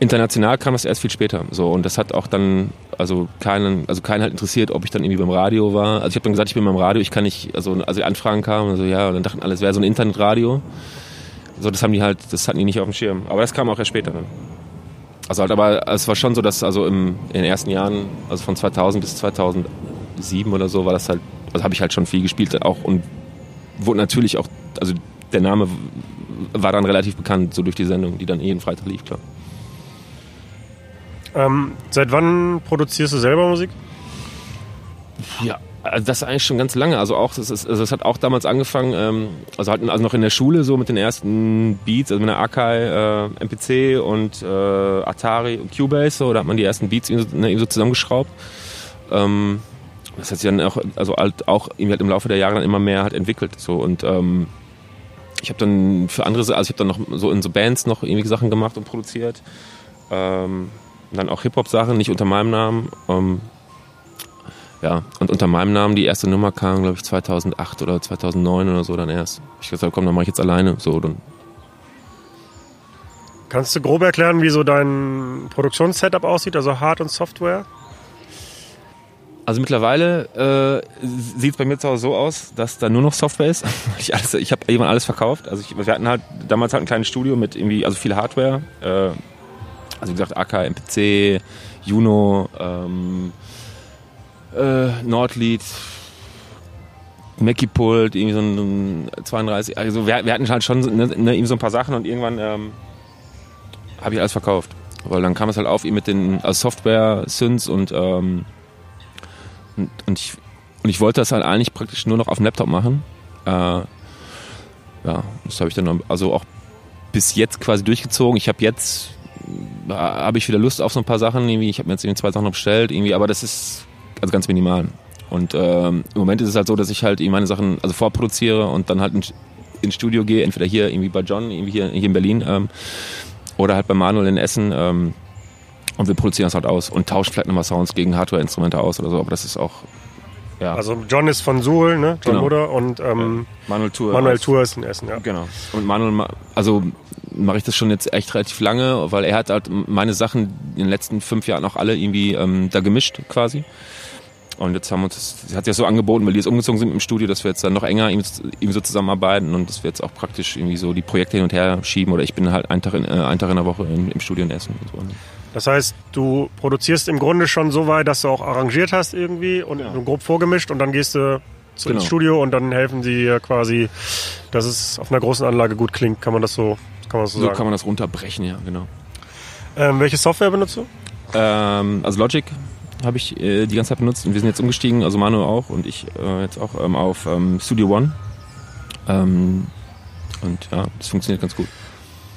international kam das erst viel später. So, und das hat auch dann, also keinen, also keinen halt interessiert, ob ich dann irgendwie beim Radio war. Also ich habe dann gesagt, ich bin beim Radio, ich kann nicht, also als die Anfragen kamen, also ja, und dann dachten alle, es wäre so ein Internetradio. So, das haben die halt, das hatten die nicht auf dem Schirm. Aber das kam auch erst später dann. Also halt, aber es war schon so, dass also im, in den ersten Jahren, also von 2000 bis 2007 oder so, war das halt, also habe ich halt schon viel gespielt auch und wurde natürlich auch, also der Name war dann relativ bekannt, so durch die Sendung, die dann jeden Freitag lief, klar. Ähm, seit wann produzierst du selber Musik? Ja, also das eigentlich schon ganz lange. Also auch, das, ist, also das hat auch damals angefangen, ähm, also halt also noch in der Schule so mit den ersten Beats, also mit der Akai, äh, MPC und äh, Atari und Cubase, so, da hat man die ersten Beats eben so, ne, so zusammengeschraubt. Ähm, das hat sich dann auch, also halt auch halt im Laufe der Jahre dann immer mehr halt entwickelt. So und ähm, ich habe dann für andere, also ich habe dann noch so in so Bands noch irgendwie Sachen gemacht und produziert. Ähm, dann auch Hip-Hop-Sachen, nicht unter meinem Namen. Ähm, ja, und unter meinem Namen die erste Nummer kam, glaube ich, 2008 oder 2009 oder so dann erst. Ich gesagt, komm, dann mache ich jetzt alleine. So, dann. Kannst du grob erklären, wie so dein Produktionssetup aussieht, also Hard- und Software? Also mittlerweile äh, sieht es bei mir zu Hause so aus, dass da nur noch Software ist. ich alles, ich habe irgendwann alles verkauft. Also ich, wir hatten halt damals halt ein kleines Studio mit irgendwie, also viel Hardware. Äh, also wie gesagt, AK, MPC, Juno, ähm, äh, Nordlied, Mackie Pult, irgendwie so ein 32. Also wir, wir hatten halt schon ne, ne, so ein paar Sachen und irgendwann ähm, habe ich alles verkauft. Weil dann kam es halt auf, ihm mit den also Software, Synths und, ähm, und, und, ich, und ich wollte das halt eigentlich praktisch nur noch auf dem Laptop machen. Äh, ja, das habe ich dann also auch bis jetzt quasi durchgezogen. Ich habe jetzt habe ich wieder Lust auf so ein paar Sachen. Irgendwie, ich habe mir jetzt irgendwie zwei Sachen noch bestellt, irgendwie, aber das ist also ganz minimal. Und ähm, im Moment ist es halt so, dass ich halt meine Sachen also vorproduziere und dann halt ins in Studio gehe, entweder hier irgendwie bei John, irgendwie hier, hier in Berlin ähm, oder halt bei Manuel in Essen. Ähm, und wir produzieren das halt aus und tauschen vielleicht nochmal Sounds gegen Hardware-Instrumente aus oder so, aber das ist auch. Ja. Also John ist von Suhl, ne? John Genau. Mutter und ähm, Manuel Tour. Manuel Tour ist in Essen, ja. Genau. Und Manuel, ma- also mache ich das schon jetzt echt relativ lange, weil er hat halt meine Sachen in den letzten fünf Jahren auch alle irgendwie ähm, da gemischt quasi. Und jetzt haben wir uns, das hat sich ja so angeboten, weil die jetzt umgezogen sind im Studio, dass wir jetzt dann noch enger ihm, ihm so zusammenarbeiten und dass wir jetzt auch praktisch irgendwie so die Projekte hin und her schieben oder ich bin halt einen Tag in, äh, einen Tag in der Woche in, im Studio in Essen und so. Das heißt, du produzierst im Grunde schon so weit, dass du auch arrangiert hast irgendwie und Ja. grob vorgemischt und dann gehst du zu, ins Genau. Studio und dann helfen sie quasi, dass es auf einer großen Anlage gut klingt. Kann man das so, kann man das so, So sagen? kann man das runterbrechen, ja, genau. ähm, welche Software benutzt du? Ähm, also Logic habe ich äh, die ganze Zeit benutzt und wir sind jetzt umgestiegen, also Manu auch und ich äh, jetzt auch ähm, auf ähm, Studio One. Ähm, und ja, das funktioniert ganz gut.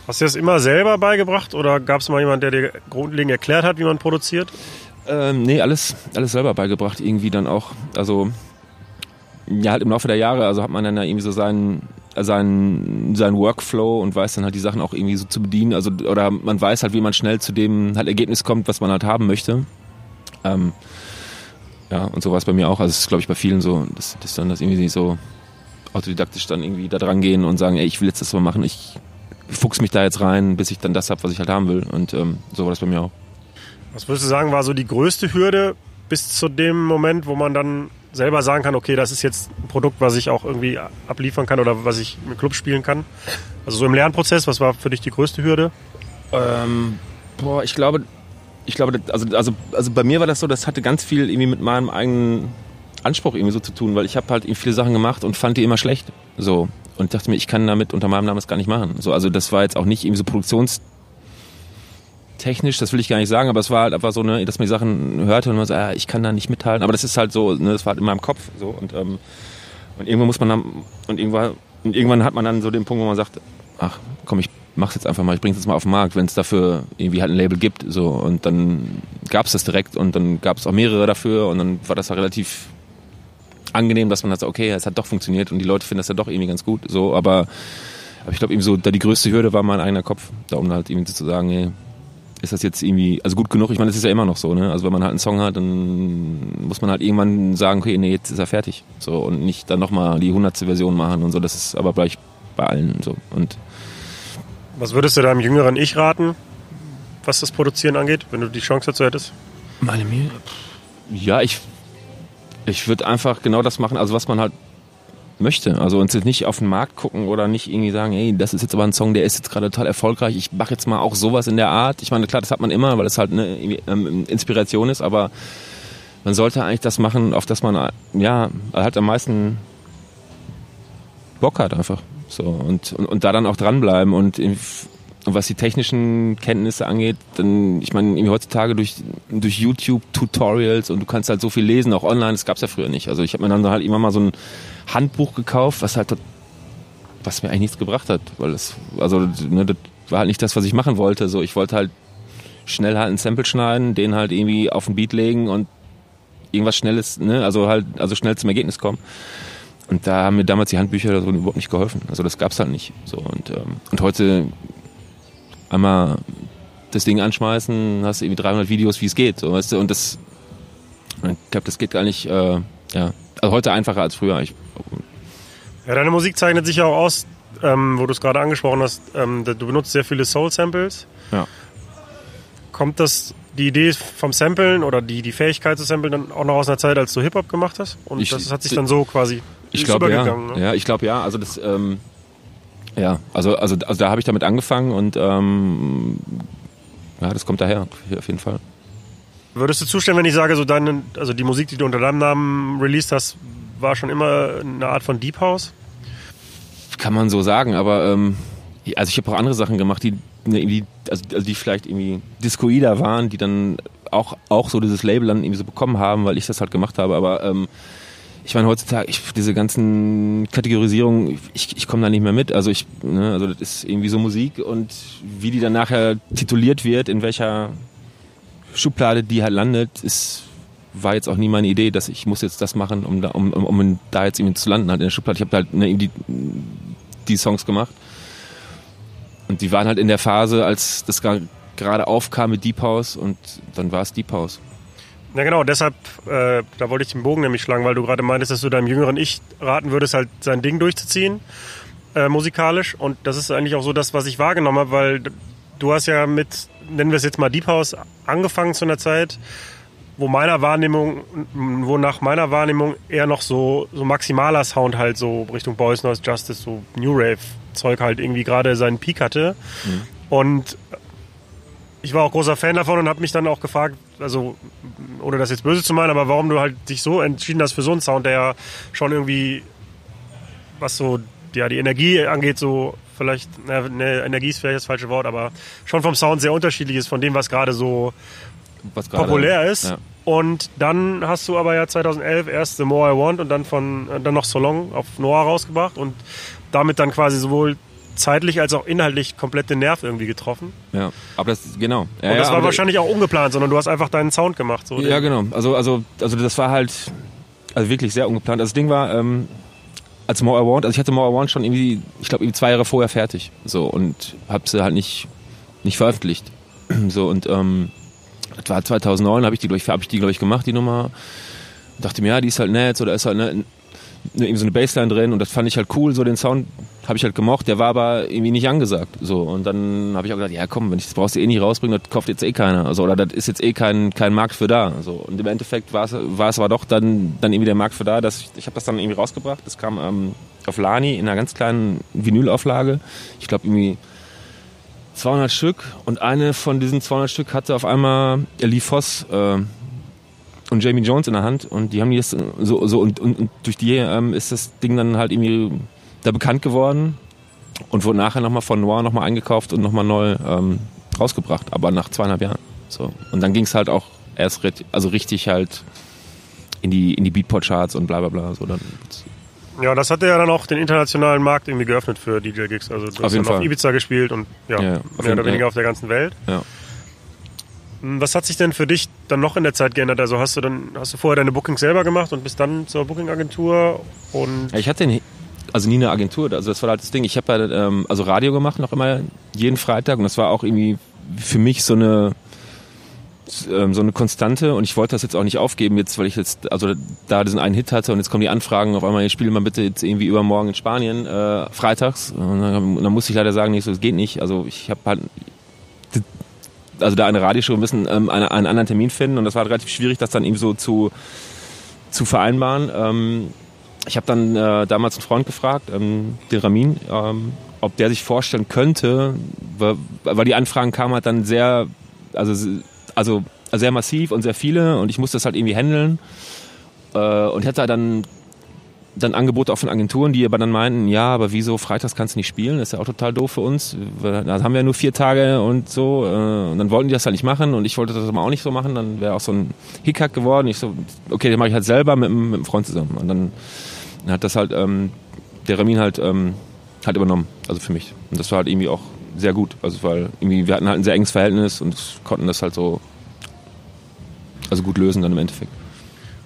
Hast du das immer selber beigebracht oder gab es mal jemanden, der dir grundlegend erklärt hat, wie man produziert? Ähm, nee, alles, alles selber beigebracht, irgendwie dann auch. Also, ja, halt im Laufe der Jahre, also hat man dann ja irgendwie so seinen, seinen, seinen Workflow und weiß dann halt die Sachen auch irgendwie so zu bedienen. Also, oder man weiß halt, wie man schnell zu dem halt Ergebnis kommt, was man halt haben möchte. Ähm, ja, und so war es bei mir auch. Also, es ist, glaube ich, bei vielen so, dass, dass dann das irgendwie nicht so autodidaktisch dann irgendwie da dran gehen und sagen, ey, ich will jetzt das mal machen, ich fuchs mich da jetzt rein, bis ich dann das habe, was ich halt haben will. Und ähm, so war das bei mir auch. Was würdest du sagen, war so die größte Hürde bis zu dem Moment, wo man dann selber sagen kann, okay, das ist jetzt ein Produkt, was ich auch irgendwie abliefern kann oder was ich im Club spielen kann? Also so im Lernprozess, was war für dich die größte Hürde? Ähm, boah, ich glaube, ich glaube, also, also, also bei mir war das so, das hatte ganz viel irgendwie mit meinem eigenen Anspruch irgendwie so zu tun, weil ich habe halt viele Sachen gemacht und fand die immer schlecht. So. Und dachte mir, ich kann damit unter meinem Namen das gar nicht machen. So, also das war jetzt auch nicht irgendwie so produktionstechnisch, das will ich gar nicht sagen, aber es war halt einfach so, ne, dass man die Sachen hörte und man so, ah, ich kann da nicht mithalten. Aber das ist halt so, ne, das war halt in meinem Kopf so und, ähm, und irgendwann muss man dann, und irgendwann, und irgendwann hat man dann so den Punkt, wo man sagt, ach komm, ich mach's jetzt einfach mal, ich bring's jetzt mal auf den Markt, wenn es dafür irgendwie halt ein Label gibt. So. Und dann gab's das direkt und dann gab es auch mehrere dafür und dann war das halt relativ angenehm, dass man hat, okay, es hat doch funktioniert und die Leute finden das ja doch irgendwie ganz gut. So, aber, aber ich glaube eben so, da die größte Hürde war mein eigener Kopf, da um halt irgendwie zu sagen, ey, ist das jetzt irgendwie, also gut genug, ich meine, das ist ja immer noch so, ne? Also wenn man halt einen Song hat, dann muss man halt irgendwann sagen, okay, nee, jetzt ist er fertig. So und nicht dann nochmal die hundertste Version machen und so. Das ist aber gleich bei allen so. Und Was würdest du deinem jüngeren Ich raten, was das Produzieren angeht, wenn du die Chance dazu hättest? Meine mir. Ja, ich, ich würde einfach genau das machen, also was man halt möchte. Also uns jetzt nicht auf den Markt gucken oder nicht irgendwie sagen, hey, das ist jetzt aber ein Song, der ist jetzt gerade total erfolgreich. Ich mache jetzt mal auch sowas in der Art. Ich meine, klar, das hat man immer, weil es halt eine ähm, Inspiration ist, aber man sollte eigentlich das machen, auf das man ja halt am meisten Bock hat einfach. So und, und, und da dann auch dranbleiben und und was die technischen Kenntnisse angeht, dann, ich meine, heutzutage durch, durch YouTube-Tutorials und du kannst halt so viel lesen, auch online, das gab's ja früher nicht. Also ich habe mir dann halt immer mal so ein Handbuch gekauft, was halt was mir eigentlich nichts gebracht hat, weil das, also ne, das war halt nicht das, was ich machen wollte. So, ich wollte halt schnell halt ein Sample schneiden, den halt irgendwie auf den Beat legen und irgendwas Schnelles, ne, also halt, also schnell zum Ergebnis kommen. Und da haben mir damals die Handbücher so überhaupt nicht geholfen. Also das gab's halt nicht. So und ähm, und heute einmal das Ding anschmeißen, hast irgendwie 300 Videos, wie es geht, so, weißt du, und das, ich glaube, das geht gar nicht, äh, ja, also heute einfacher als früher. Ich, ja, deine Musik zeichnet sich ja auch aus, ähm, wo du es gerade angesprochen hast, ähm, du benutzt sehr viele Soul-Samples. Ja. Kommt das, die Idee vom Samplen oder die, die Fähigkeit zu samplen dann auch noch aus einer Zeit, als du Hip-Hop gemacht hast? Und ich, das hat sich dann so quasi ich glaube ja. Ne? ja, ich glaube ja. Also das, ähm, ja, also, also, also da habe ich damit angefangen und ähm, ja, das kommt daher, auf jeden Fall. Würdest du zustimmen, wenn ich sage, so deine, also die Musik, die du unter deinem Namen released hast, war schon immer eine Art von Deep House? Kann man so sagen, aber ähm, also ich habe auch andere Sachen gemacht, die, ne, die, also, also die vielleicht irgendwie discoider waren, die dann auch, auch so dieses Label dann irgendwie so bekommen haben, weil ich das halt gemacht habe, aber ähm, ich meine, heutzutage, ich, diese ganzen Kategorisierungen, ich, ich komme da nicht mehr mit. Also ich, ne, also das ist irgendwie so Musik und wie die dann nachher tituliert wird, in welcher Schublade die halt landet, ist, war jetzt auch nie meine Idee, dass ich muss jetzt das machen, um da, um, um, um da jetzt irgendwie zu landen halt in der Schublade. Ich habe halt ne, die, die Songs gemacht. Und die waren halt in der Phase, als das gerade aufkam mit Deep House und dann war es Deep House. Ja, genau, deshalb, äh, da wollte ich den Bogen nämlich schlagen, weil du gerade meintest, dass du deinem jüngeren Ich raten würdest, halt sein Ding durchzuziehen, äh, musikalisch. Und das ist eigentlich auch so das, was ich wahrgenommen habe, weil du hast ja mit, nennen wir es jetzt mal Deep House, angefangen zu einer Zeit, wo meiner Wahrnehmung, wo nach meiner Wahrnehmung eher noch so, so maximaler Sound halt so Richtung Boys Noise Justice, so New Rave Zeug halt irgendwie gerade seinen Peak hatte. Mhm. Und ich war auch großer Fan davon und habe mich dann auch gefragt, also ohne das jetzt böse zu meinen, aber warum du halt dich so entschieden hast für so einen Sound, der ja schon irgendwie, was so ja, die Energie angeht, so vielleicht, na, ne, Energie ist vielleicht das falsche Wort, aber schon vom Sound sehr unterschiedlich ist von dem, was gerade so was grade, populär ist. Ja. Und dann hast du aber ja 2011 erst The More I Want und dann von dann noch So Long auf Noah rausgebracht und damit dann quasi sowohl zeitlich als auch inhaltlich komplett den Nerv irgendwie getroffen. Ja, aber das, genau. Ja, und das ja, war wahrscheinlich auch ungeplant, sondern du hast einfach deinen Sound gemacht. So ja, genau. Also, also, also das war halt also wirklich sehr ungeplant. Also das Ding war, ähm, als More I Want, also ich hatte More I Want schon irgendwie, ich glaube, zwei Jahre vorher fertig. So, und hab sie halt nicht, nicht veröffentlicht. So, und ähm, das war 2009, habe ich die, glaube ich, hab ich die, glaube ich, gemacht, die Nummer. dachte mir, ja, die ist halt nett, oder ist halt ne, irgendwie so eine Bassline drin und das fand ich halt cool, so den Sound habe ich halt gemocht, der war aber irgendwie nicht angesagt. So, und dann habe ich auch gesagt, ja komm, wenn ich das brauchst du eh nicht rausbringen, das kauft jetzt eh keiner. Also, oder das ist jetzt eh kein, kein Markt für da. So, und im Endeffekt war es, aber doch dann, dann irgendwie der Markt für da, dass ich, ich habe das dann irgendwie rausgebracht. Das kam ähm, auf Lani in einer ganz kleinen Vinylauflage. Ich glaube irgendwie 200 Stück und eine von diesen 200 Stück hatte auf einmal Lee Voss äh, und Jamie Jones in der Hand und die haben die jetzt so, so und, und, und durch die ähm, ist das Ding dann halt irgendwie da bekannt geworden und wurde nachher nochmal von Noir nochmal eingekauft und nochmal neu ähm, rausgebracht, aber nach zweieinhalb Jahren. So. Und dann ging es halt auch erst also richtig halt in die, in die Beatport-Charts und bla bla bla. So dann. Ja, das hat ja dann auch den internationalen Markt irgendwie geöffnet für DJ-Gigs. Also du auf hast dann Fall. auf Ibiza gespielt und ja, ja mehr oder weniger ja. auf der ganzen Welt. Ja. Hm, was hat sich denn für dich dann noch in der Zeit geändert? Also hast du dann hast du vorher deine Bookings selber gemacht und bist dann zur Booking-Agentur und. Ich hatte den also nie eine Agentur. Also das war halt das Ding. Ich habe halt, ähm, also Radio gemacht noch immer jeden Freitag und das war auch irgendwie für mich so eine ähm, so eine Konstante und ich wollte das jetzt auch nicht aufgeben, jetzt, weil ich jetzt also da diesen einen Hit hatte und jetzt kommen die Anfragen auf einmal, ich spiele mal bitte jetzt irgendwie übermorgen in Spanien, äh, freitags. Und dann, dann musste ich leider sagen, nicht so, das geht nicht. Also ich habe halt also da eine Radioshow müssen ähm, eine, einen anderen Termin finden und das war relativ schwierig, das dann eben so zu, zu vereinbaren. Ähm, ich habe dann äh, damals einen Freund gefragt, ähm, den Ramin, ähm, ob der sich vorstellen könnte, weil, weil die Anfragen kamen halt dann sehr, also, also sehr massiv und sehr viele und ich musste das halt irgendwie handeln. Äh, und halt dann dann Angebote auch von Agenturen, die aber dann meinten, ja, aber wieso freitags kannst du nicht spielen? Das ist ja auch total doof für uns. Da haben wir ja nur vier Tage und so. Äh, und dann wollten die das halt nicht machen und ich wollte das aber auch nicht so machen. Dann wäre auch so ein Hickhack geworden. Ich so, okay, den mache ich halt selber mit, mit einem Freund zusammen. Und dann hat das halt ähm, der Ramin halt, ähm, halt übernommen, also für mich. Und das war halt irgendwie auch sehr gut. Also weil irgendwie, wir hatten halt ein sehr enges Verhältnis und konnten das halt so also gut lösen dann im Endeffekt.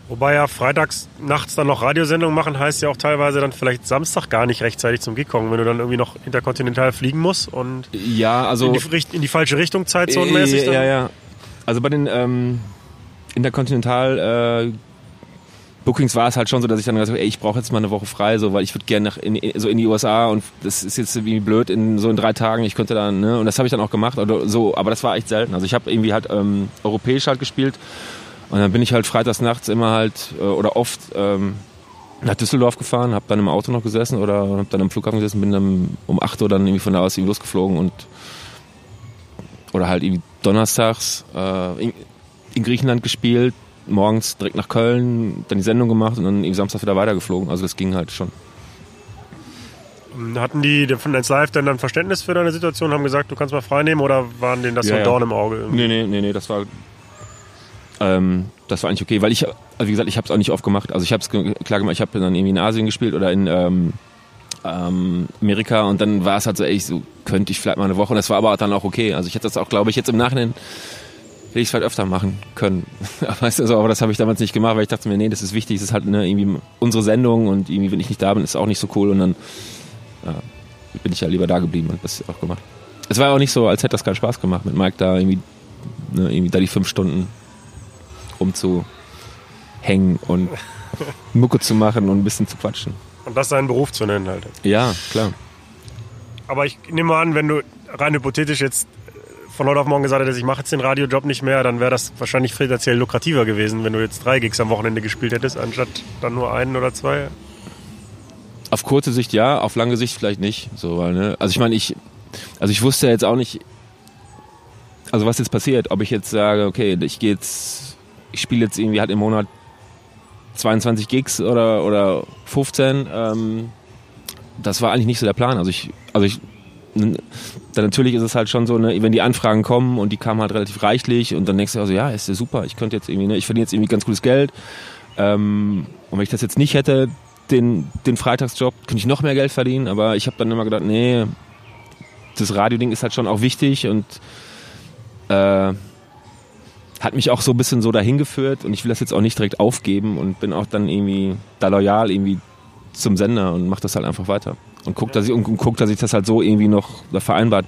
Wobei ja freitags nachts dann noch Radiosendungen machen, heißt ja auch teilweise dann vielleicht Samstag gar nicht rechtzeitig zum Gig kommen, wenn du dann irgendwie noch interkontinental fliegen musst und ja, also in die, in die falsche Richtung zeitzonenmäßig. Ja, ja, ja. Also bei den ähm, Interkontinental äh, Bookings war es halt schon so, dass ich dann gesagt habe, ey, ich brauche jetzt mal eine Woche frei, so, weil ich würde gerne in, so in die USA und das ist jetzt irgendwie blöd in so in drei Tagen. Ich könnte dann, ne, und das habe ich dann auch gemacht, oder so, aber das war echt selten. Also ich habe irgendwie halt ähm, europäisch halt gespielt und dann bin ich halt freitags nachts immer halt äh, oder oft ähm, nach Düsseldorf gefahren, habe dann im Auto noch gesessen oder habe dann am Flughafen gesessen, bin dann um 8 Uhr dann irgendwie von da aus irgendwie losgeflogen und oder halt irgendwie donnerstags äh, in, in Griechenland gespielt, morgens direkt nach Köln, dann die Sendung gemacht und dann irgendwie Samstag wieder weitergeflogen. Also das ging halt schon. Hatten die von Dance Live denn dann Verständnis für deine Situation, haben gesagt, du kannst mal frei nehmen oder waren denen das ja, so ein ja. Dorn im Auge? Nee, nee, nee, nee, das war ähm, das war eigentlich okay, weil ich, also wie gesagt, ich habe es auch nicht oft gemacht. Also ich habe es klar gemacht, ich habe dann irgendwie in Asien gespielt oder in ähm, ähm, Amerika und dann war es halt so, ey, so könnte ich vielleicht mal eine Woche und das war aber dann auch okay. Also ich hätte das auch, glaube ich, jetzt im Nachhinein hätte ich es halt öfter machen können. weißt du, also, aber das habe ich damals nicht gemacht, weil ich dachte mir, nee, das ist wichtig, das ist halt ne, irgendwie unsere Sendung und irgendwie, wenn ich nicht da bin, ist es auch nicht so cool und dann ja, bin ich ja lieber da geblieben und das auch gemacht. Es war auch nicht so, als hätte das keinen Spaß gemacht mit Mike da irgendwie, ne, irgendwie da die fünf Stunden rumzuhängen und Mucke zu machen und ein bisschen zu quatschen. Und das seinen Beruf zu nennen halt. Ja, klar. Aber ich nehme an, wenn du rein hypothetisch jetzt von heute auf morgen gesagt hättest, ich mache jetzt den Radiojob nicht mehr, dann wäre das wahrscheinlich finanziell lukrativer gewesen, wenn du jetzt drei Gigs am Wochenende gespielt hättest, anstatt dann nur einen oder zwei. Auf kurze Sicht ja, auf lange Sicht vielleicht nicht. So, weil, ne? Also ich meine, ich, also ich wusste jetzt auch nicht, also was jetzt passiert, ob ich jetzt sage, okay, ich gehe jetzt ich spiele jetzt irgendwie halt im Monat 22 Gigs oder, oder 15. Ähm, das war eigentlich nicht so der Plan. Also ich, also ich, dann natürlich ist es halt schon so, ne, wenn die Anfragen kommen und die kamen halt relativ reichlich und dann denkst du also, ja, ist ja super, ich könnte jetzt irgendwie, ne, ich verdiene jetzt irgendwie ganz gutes Geld. Ähm, und wenn ich das jetzt nicht hätte, den, den Freitagsjob, könnte ich noch mehr Geld verdienen, aber ich habe dann immer gedacht, nee, das Radioding ist halt schon auch wichtig und äh, hat mich auch so ein bisschen so dahin geführt und ich will das jetzt auch nicht direkt aufgeben und bin auch dann irgendwie da loyal irgendwie zum Sender und mache das halt einfach weiter und guck, dass ich und, und guck, dass ich das halt so irgendwie noch vereinbart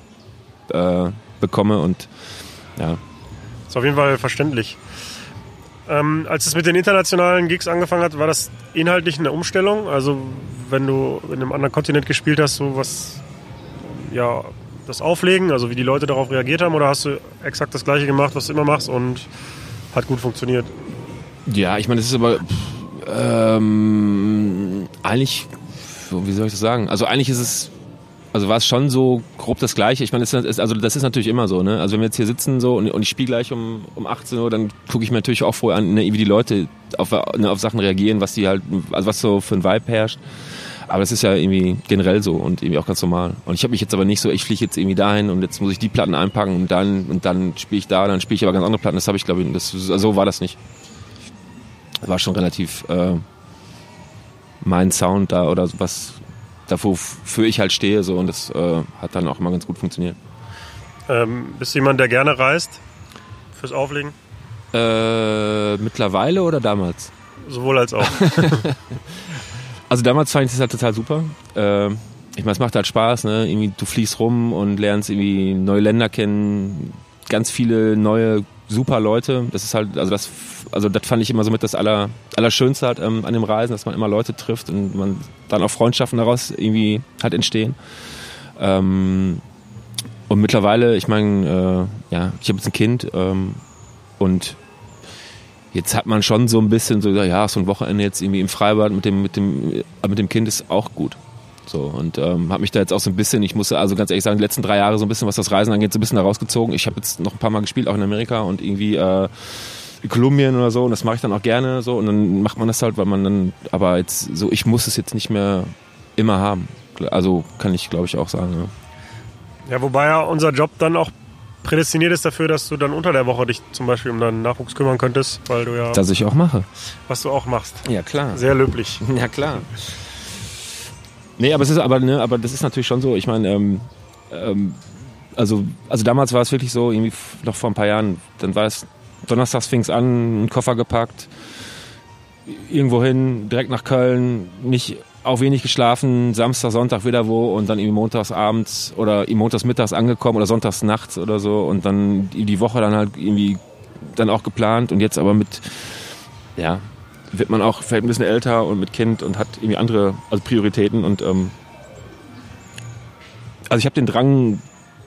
äh, bekomme und ja. Ist auf jeden Fall verständlich. Ähm, als es mit den internationalen Gigs angefangen hat, war das inhaltlich eine Umstellung? Also wenn du in einem anderen Kontinent gespielt hast, so was ja das Auflegen, also wie die Leute darauf reagiert haben, oder hast du exakt das gleiche gemacht, was du immer machst und hat gut funktioniert? Ja, ich meine, das ist aber ähm, eigentlich, wie soll ich das sagen? Also eigentlich ist es, also war es schon so grob das Gleiche. Ich meine, das ist, also das ist natürlich immer so, ne? Also wenn wir jetzt hier sitzen so und, und ich spiele gleich um, um 18 Uhr, dann gucke ich mir natürlich auch vorher an, ne, wie die Leute auf, ne, auf Sachen reagieren, was die halt, also was so für ein Vibe herrscht. Aber das ist ja irgendwie generell so und irgendwie auch ganz normal. Und ich habe mich jetzt aber nicht so, ich fliege jetzt irgendwie dahin und jetzt muss ich die Platten einpacken und dann und dann spiele ich da, dann spiele ich aber ganz andere Platten. Das habe ich glaube ich, das, so war das nicht. Das war schon relativ äh, mein Sound da oder was da wofür ich halt stehe so und das äh, hat dann auch immer ganz gut funktioniert. Ähm, bist du jemand, der gerne reist fürs Auflegen? Äh, mittlerweile oder damals? Sowohl als auch. Also damals fand ich das halt total super. Äh, ich meine, es macht halt Spaß, ne? Irgendwie, du fliegst rum und lernst irgendwie neue Länder kennen, ganz viele neue, super Leute. Das ist halt, also das, also das fand ich immer so mit das Aller, Allerschönste halt ähm, an dem Reisen, dass man immer Leute trifft und man dann auch Freundschaften daraus irgendwie halt entstehen. Ähm, und mittlerweile, ich meine, äh, ja, ich habe jetzt ein Kind ähm, und jetzt hat man schon so ein bisschen so, ja, so ein Wochenende jetzt irgendwie im Freibad mit dem, mit dem, äh, mit dem Kind ist auch gut. So, und ähm, habe mich da jetzt auch so ein bisschen, ich muss also ganz ehrlich sagen, die letzten drei Jahre so ein bisschen, was das Reisen angeht, so ein bisschen da rausgezogen. Ich habe jetzt noch ein paar Mal gespielt, auch in Amerika und irgendwie äh, in Kolumbien oder so und das mache ich dann auch gerne so und dann macht man das halt, weil man dann, aber jetzt so, ich muss es jetzt nicht mehr immer haben. Also kann ich, glaube ich, auch sagen. Ja. ja, wobei ja unser Job dann auch prädestiniert ist dafür, dass du dann unter der Woche dich zum Beispiel um deinen Nachwuchs kümmern könntest, weil du ja. Dass ich auch mache. Was du auch machst. Ja, klar. Sehr löblich. Ja, klar. Nee, aber es ist aber, ne, aber das ist natürlich schon so. Ich meine, ähm, ähm, also, also damals war es wirklich so, irgendwie noch vor ein paar Jahren, dann war es, donnerstags fing es an, einen Koffer gepackt, irgendwo hin, direkt nach Köln, nicht auch wenig geschlafen, Samstag, Sonntag wieder wo und dann irgendwie montags abends oder montags mittags angekommen oder sonntags nachts oder so und dann die Woche dann halt irgendwie dann auch geplant und jetzt aber mit, ja, wird man auch vielleicht ein bisschen älter und mit Kind und hat irgendwie andere also Prioritäten und ähm, also ich habe den Drang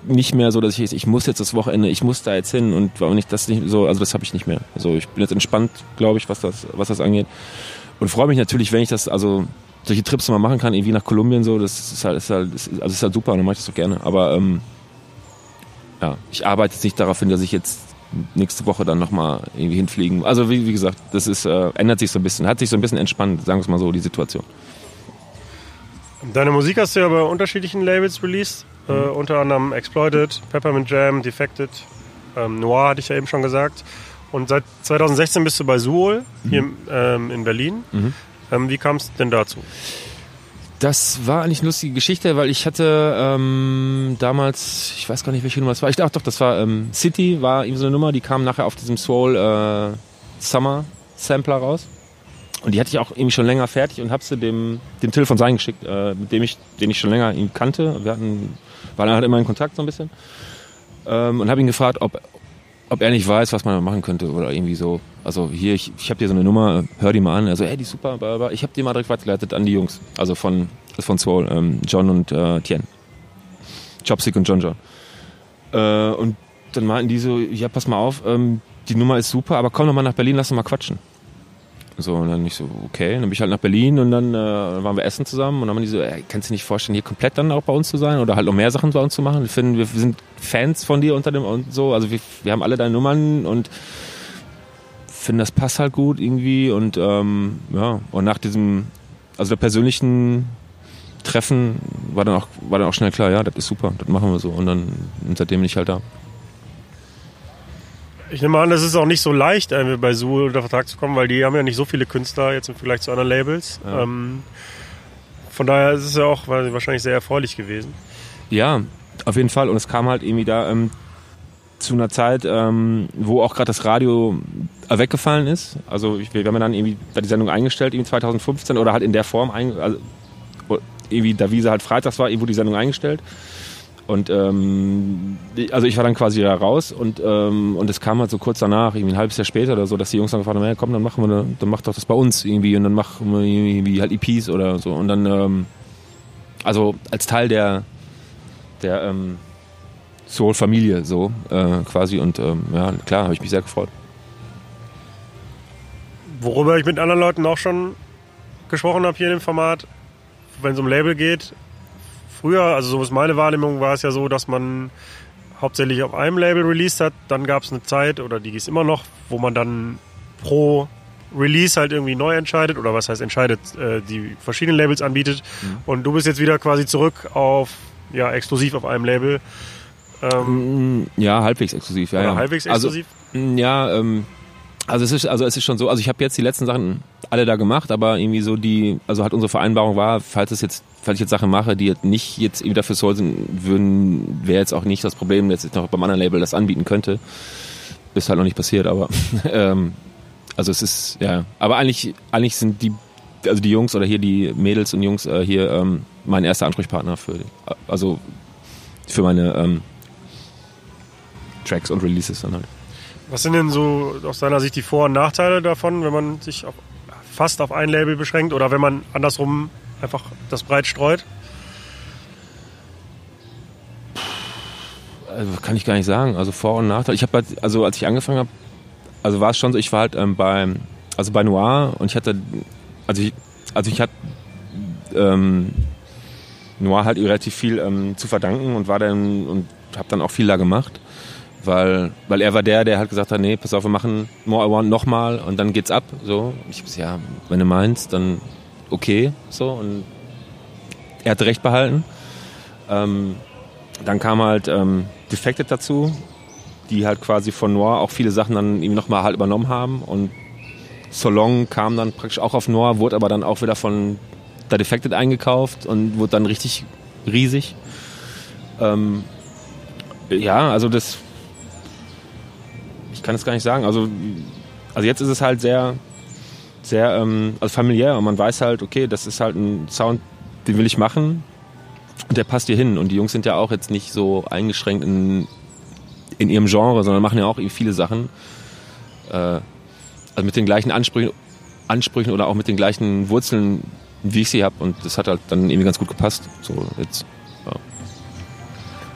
nicht mehr so, dass ich ich muss jetzt das Wochenende, ich muss da jetzt hin und wenn ich das nicht so, also das habe ich nicht mehr. Also ich bin jetzt entspannt, glaube ich, was das was das angeht und freue mich natürlich, wenn ich das also solche Trips mal machen kann, irgendwie nach Kolumbien so, das ist halt, ist halt, ist, also ist halt super und dann mache ich das so gerne. Aber ähm, ja, ich arbeite jetzt nicht darauf hin, dass ich jetzt nächste Woche dann nochmal irgendwie hinfliegen. Also wie, wie gesagt, das ist, äh, ändert sich so ein bisschen, hat sich so ein bisschen entspannt, sagen wir es mal so, die Situation. Deine Musik hast du ja bei unterschiedlichen Labels released, äh, mhm. äh, unter anderem Exploited, Peppermint Jam, Defected, ähm, Noir hatte ich ja eben schon gesagt. Und seit 2016 bist du bei Suol mhm. hier ähm, in Berlin. Mhm. Ähm, wie kam es denn dazu? Das war eigentlich eine lustige Geschichte, weil ich hatte ähm, damals, ich weiß gar nicht, welche Nummer das war. Ich dachte doch, das war ähm, City, war eben so eine Nummer, die kam nachher auf diesem Swole äh, Summer Sampler raus. Und die hatte ich auch irgendwie schon länger fertig und habe sie dem, dem Till von Sein geschickt, äh, mit dem ich, den ich schon länger ihn kannte. Wir hatten, waren halt immer in Kontakt so ein bisschen. Ähm, und habe ihn gefragt, ob, ob er nicht weiß, was man machen könnte oder irgendwie so. Also hier, ich, ich habe dir so eine Nummer, hör die mal an. Also, ey, die ist super, aber ich habe die mal direkt weitergeleitet an die Jungs. Also von, von Soul, ähm, John und äh, Tien. Chopstick und John John. Äh, und dann meinten die so, ja, pass mal auf, ähm, die Nummer ist super, aber komm doch mal nach Berlin, lass uns mal quatschen. So, und dann ich so, okay, dann bin ich halt nach Berlin und dann äh, waren wir essen zusammen und dann haben die so, ey, kannst du dir nicht vorstellen, hier komplett dann auch bei uns zu sein oder halt noch mehr Sachen bei uns zu machen? Wir finden, wir sind Fans von dir unter dem und so, also wir, wir haben alle deine Nummern und finden, das passt halt gut irgendwie und ähm, ja, und nach diesem, also der persönlichen Treffen war dann auch, war dann auch schnell klar, ja, das ist super, das machen wir so und dann und seitdem bin ich halt da. Ich nehme an, das ist auch nicht so leicht, äh, bei Suhl unter Vertrag zu kommen, weil die haben ja nicht so viele Künstler jetzt im Vergleich zu anderen Labels. Ja. Ähm, von daher ist es ja auch wahrscheinlich sehr erfreulich gewesen. Ja, auf jeden Fall. Und es kam halt irgendwie da ähm, zu einer Zeit, ähm, wo auch gerade das Radio weggefallen ist. Also wir haben dann irgendwie da die Sendung eingestellt, irgendwie 2015 oder halt in der Form, ein, also irgendwie da Wiese halt freitags war, irgendwo die Sendung eingestellt. Und ähm, also ich war dann quasi da raus und ähm, und es kam halt so kurz danach, irgendwie ein halbes Jahr später oder so, dass die Jungs dann gefragt haben, ja, komm, dann machen wir, dann mach doch das bei uns irgendwie und dann machen wir irgendwie halt EPs oder so und dann ähm, also als Teil der der ähm, Soul-Familie so äh, quasi und ähm, ja klar, habe ich mich sehr gefreut. Worüber ich mit anderen Leuten auch schon gesprochen habe hier in dem Format, wenn es um Label geht, früher, also so ist meine Wahrnehmung, war es ja so, dass man hauptsächlich auf einem Label released hat. Dann gab es eine Zeit, oder die ist immer noch, wo man dann pro Release halt irgendwie neu entscheidet, oder was heißt entscheidet, äh, die verschiedenen Labels anbietet. Mhm. Und du bist jetzt wieder quasi zurück auf, ja, exklusiv auf einem Label. Ähm, ja, halbwegs exklusiv, ja. Ja. halbwegs also, exklusiv? Also, ja, ähm, also es ist, also es ist schon so, also ich habe jetzt die letzten Sachen alle da gemacht, aber irgendwie so die, also hat unsere Vereinbarung war, falls es jetzt, falls ich jetzt Sachen mache, die nicht jetzt irgendwie dafür Soul sind, würden, wäre jetzt auch nicht das Problem, dass ich noch beim anderen Label das anbieten könnte. Ist halt noch nicht passiert, aber ähm, also es ist, ja, aber eigentlich, eigentlich sind die, also die Jungs oder hier die Mädels und Jungs äh, hier ähm, mein erster Ansprechpartner für, also für meine ähm, Tracks und Releases dann halt. Was sind denn so aus deiner Sicht die Vor- und Nachteile davon, wenn man sich auf, fast auf ein Label beschränkt oder wenn man andersrum einfach das breit streut? Also, kann ich gar nicht sagen. Also Vor- und Nachteile. Ich habe halt, also als ich angefangen habe, also war es schon so, ich war halt ähm, bei, also bei Noir und ich hatte, also ich, also ich hatte ähm, Noir halt relativ viel ähm, zu verdanken und war dann und habe dann auch viel da gemacht, weil, weil er war der, der halt gesagt hat, nee, pass auf, wir machen More I Want nochmal und dann geht's ab. So, ich hab ja, wenn du meinst, dann okay, so und er hat recht behalten. Ähm, dann kam halt ähm, Defected dazu, die halt quasi von Noir auch viele Sachen dann ihm nochmal halt übernommen haben und Solong kam dann praktisch auch auf Noir, wurde aber dann auch wieder von da Defected eingekauft und wurde dann richtig riesig. Ähm, ja, also das. Kann es gar nicht sagen. Also, also jetzt ist es halt sehr, sehr ähm, also familiär und man weiß halt, okay, das ist halt ein Sound, den will ich machen und der passt hier hin. Und die Jungs sind ja auch jetzt nicht so eingeschränkt in, in ihrem Genre, sondern machen ja auch viele Sachen. Äh, also mit den gleichen Ansprüchen, Ansprüchen oder auch mit den gleichen Wurzeln, wie ich sie habe. Und das hat halt dann irgendwie ganz gut gepasst. So jetzt. Ja.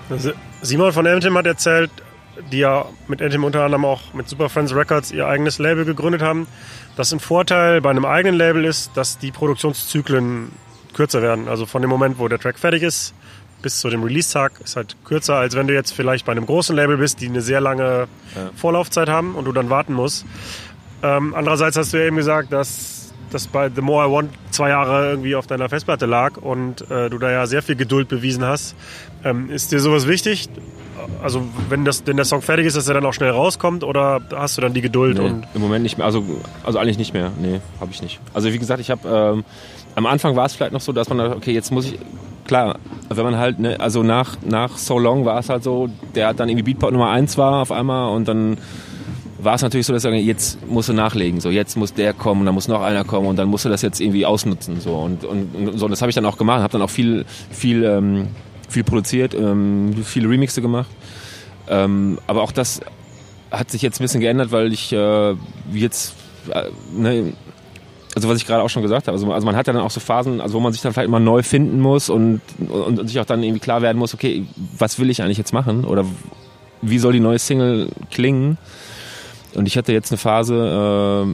Also Simon von Emtim hat erzählt, die ja mit Emtim unter anderem auch mit Super Friends Records ihr eigenes Label gegründet haben, dass ein Vorteil bei einem eigenen Label ist, dass die Produktionszyklen kürzer werden. Also von dem Moment, wo der Track fertig ist, bis zu dem Release-Tag ist halt kürzer, als wenn du jetzt vielleicht bei einem großen Label bist, die eine sehr lange Ja. Vorlaufzeit haben und du dann warten musst. Ähm, andererseits hast du ja eben gesagt, dass das bei The More I Want zwei Jahre irgendwie auf deiner Festplatte lag und äh, du da ja sehr viel Geduld bewiesen hast. Ähm, ist dir sowas wichtig? Also wenn, das, wenn der Song fertig ist, dass er dann auch schnell rauskommt oder hast du dann die Geduld? Nee, Und Im Moment nicht mehr. Also, also eigentlich nicht mehr. Nee, habe ich nicht. Also wie gesagt, ich habe ähm, am Anfang war es vielleicht noch so, dass man dachte, okay, jetzt muss ich klar, wenn man halt ne, also nach nach So Long war es halt so, der hat dann irgendwie Beatport Nummer 1 war auf einmal und dann war es natürlich so, dass er sagt, jetzt musst du nachlegen, so jetzt muss der kommen und dann muss noch einer kommen und dann musst du das jetzt irgendwie ausnutzen so und und, und so und das habe ich dann auch gemacht, habe dann auch viel viel ähm, viel produziert, ähm, viele Remixe gemacht. Ähm, aber auch das hat sich jetzt ein bisschen geändert, weil ich äh, jetzt, äh, ne, also was ich gerade auch schon gesagt habe, also, also man hat ja dann auch so Phasen, also wo man sich dann vielleicht immer neu finden muss und, und, und sich auch dann irgendwie klar werden muss, okay, was will ich eigentlich jetzt machen oder wie soll die neue Single klingen? Und ich hatte jetzt eine Phase,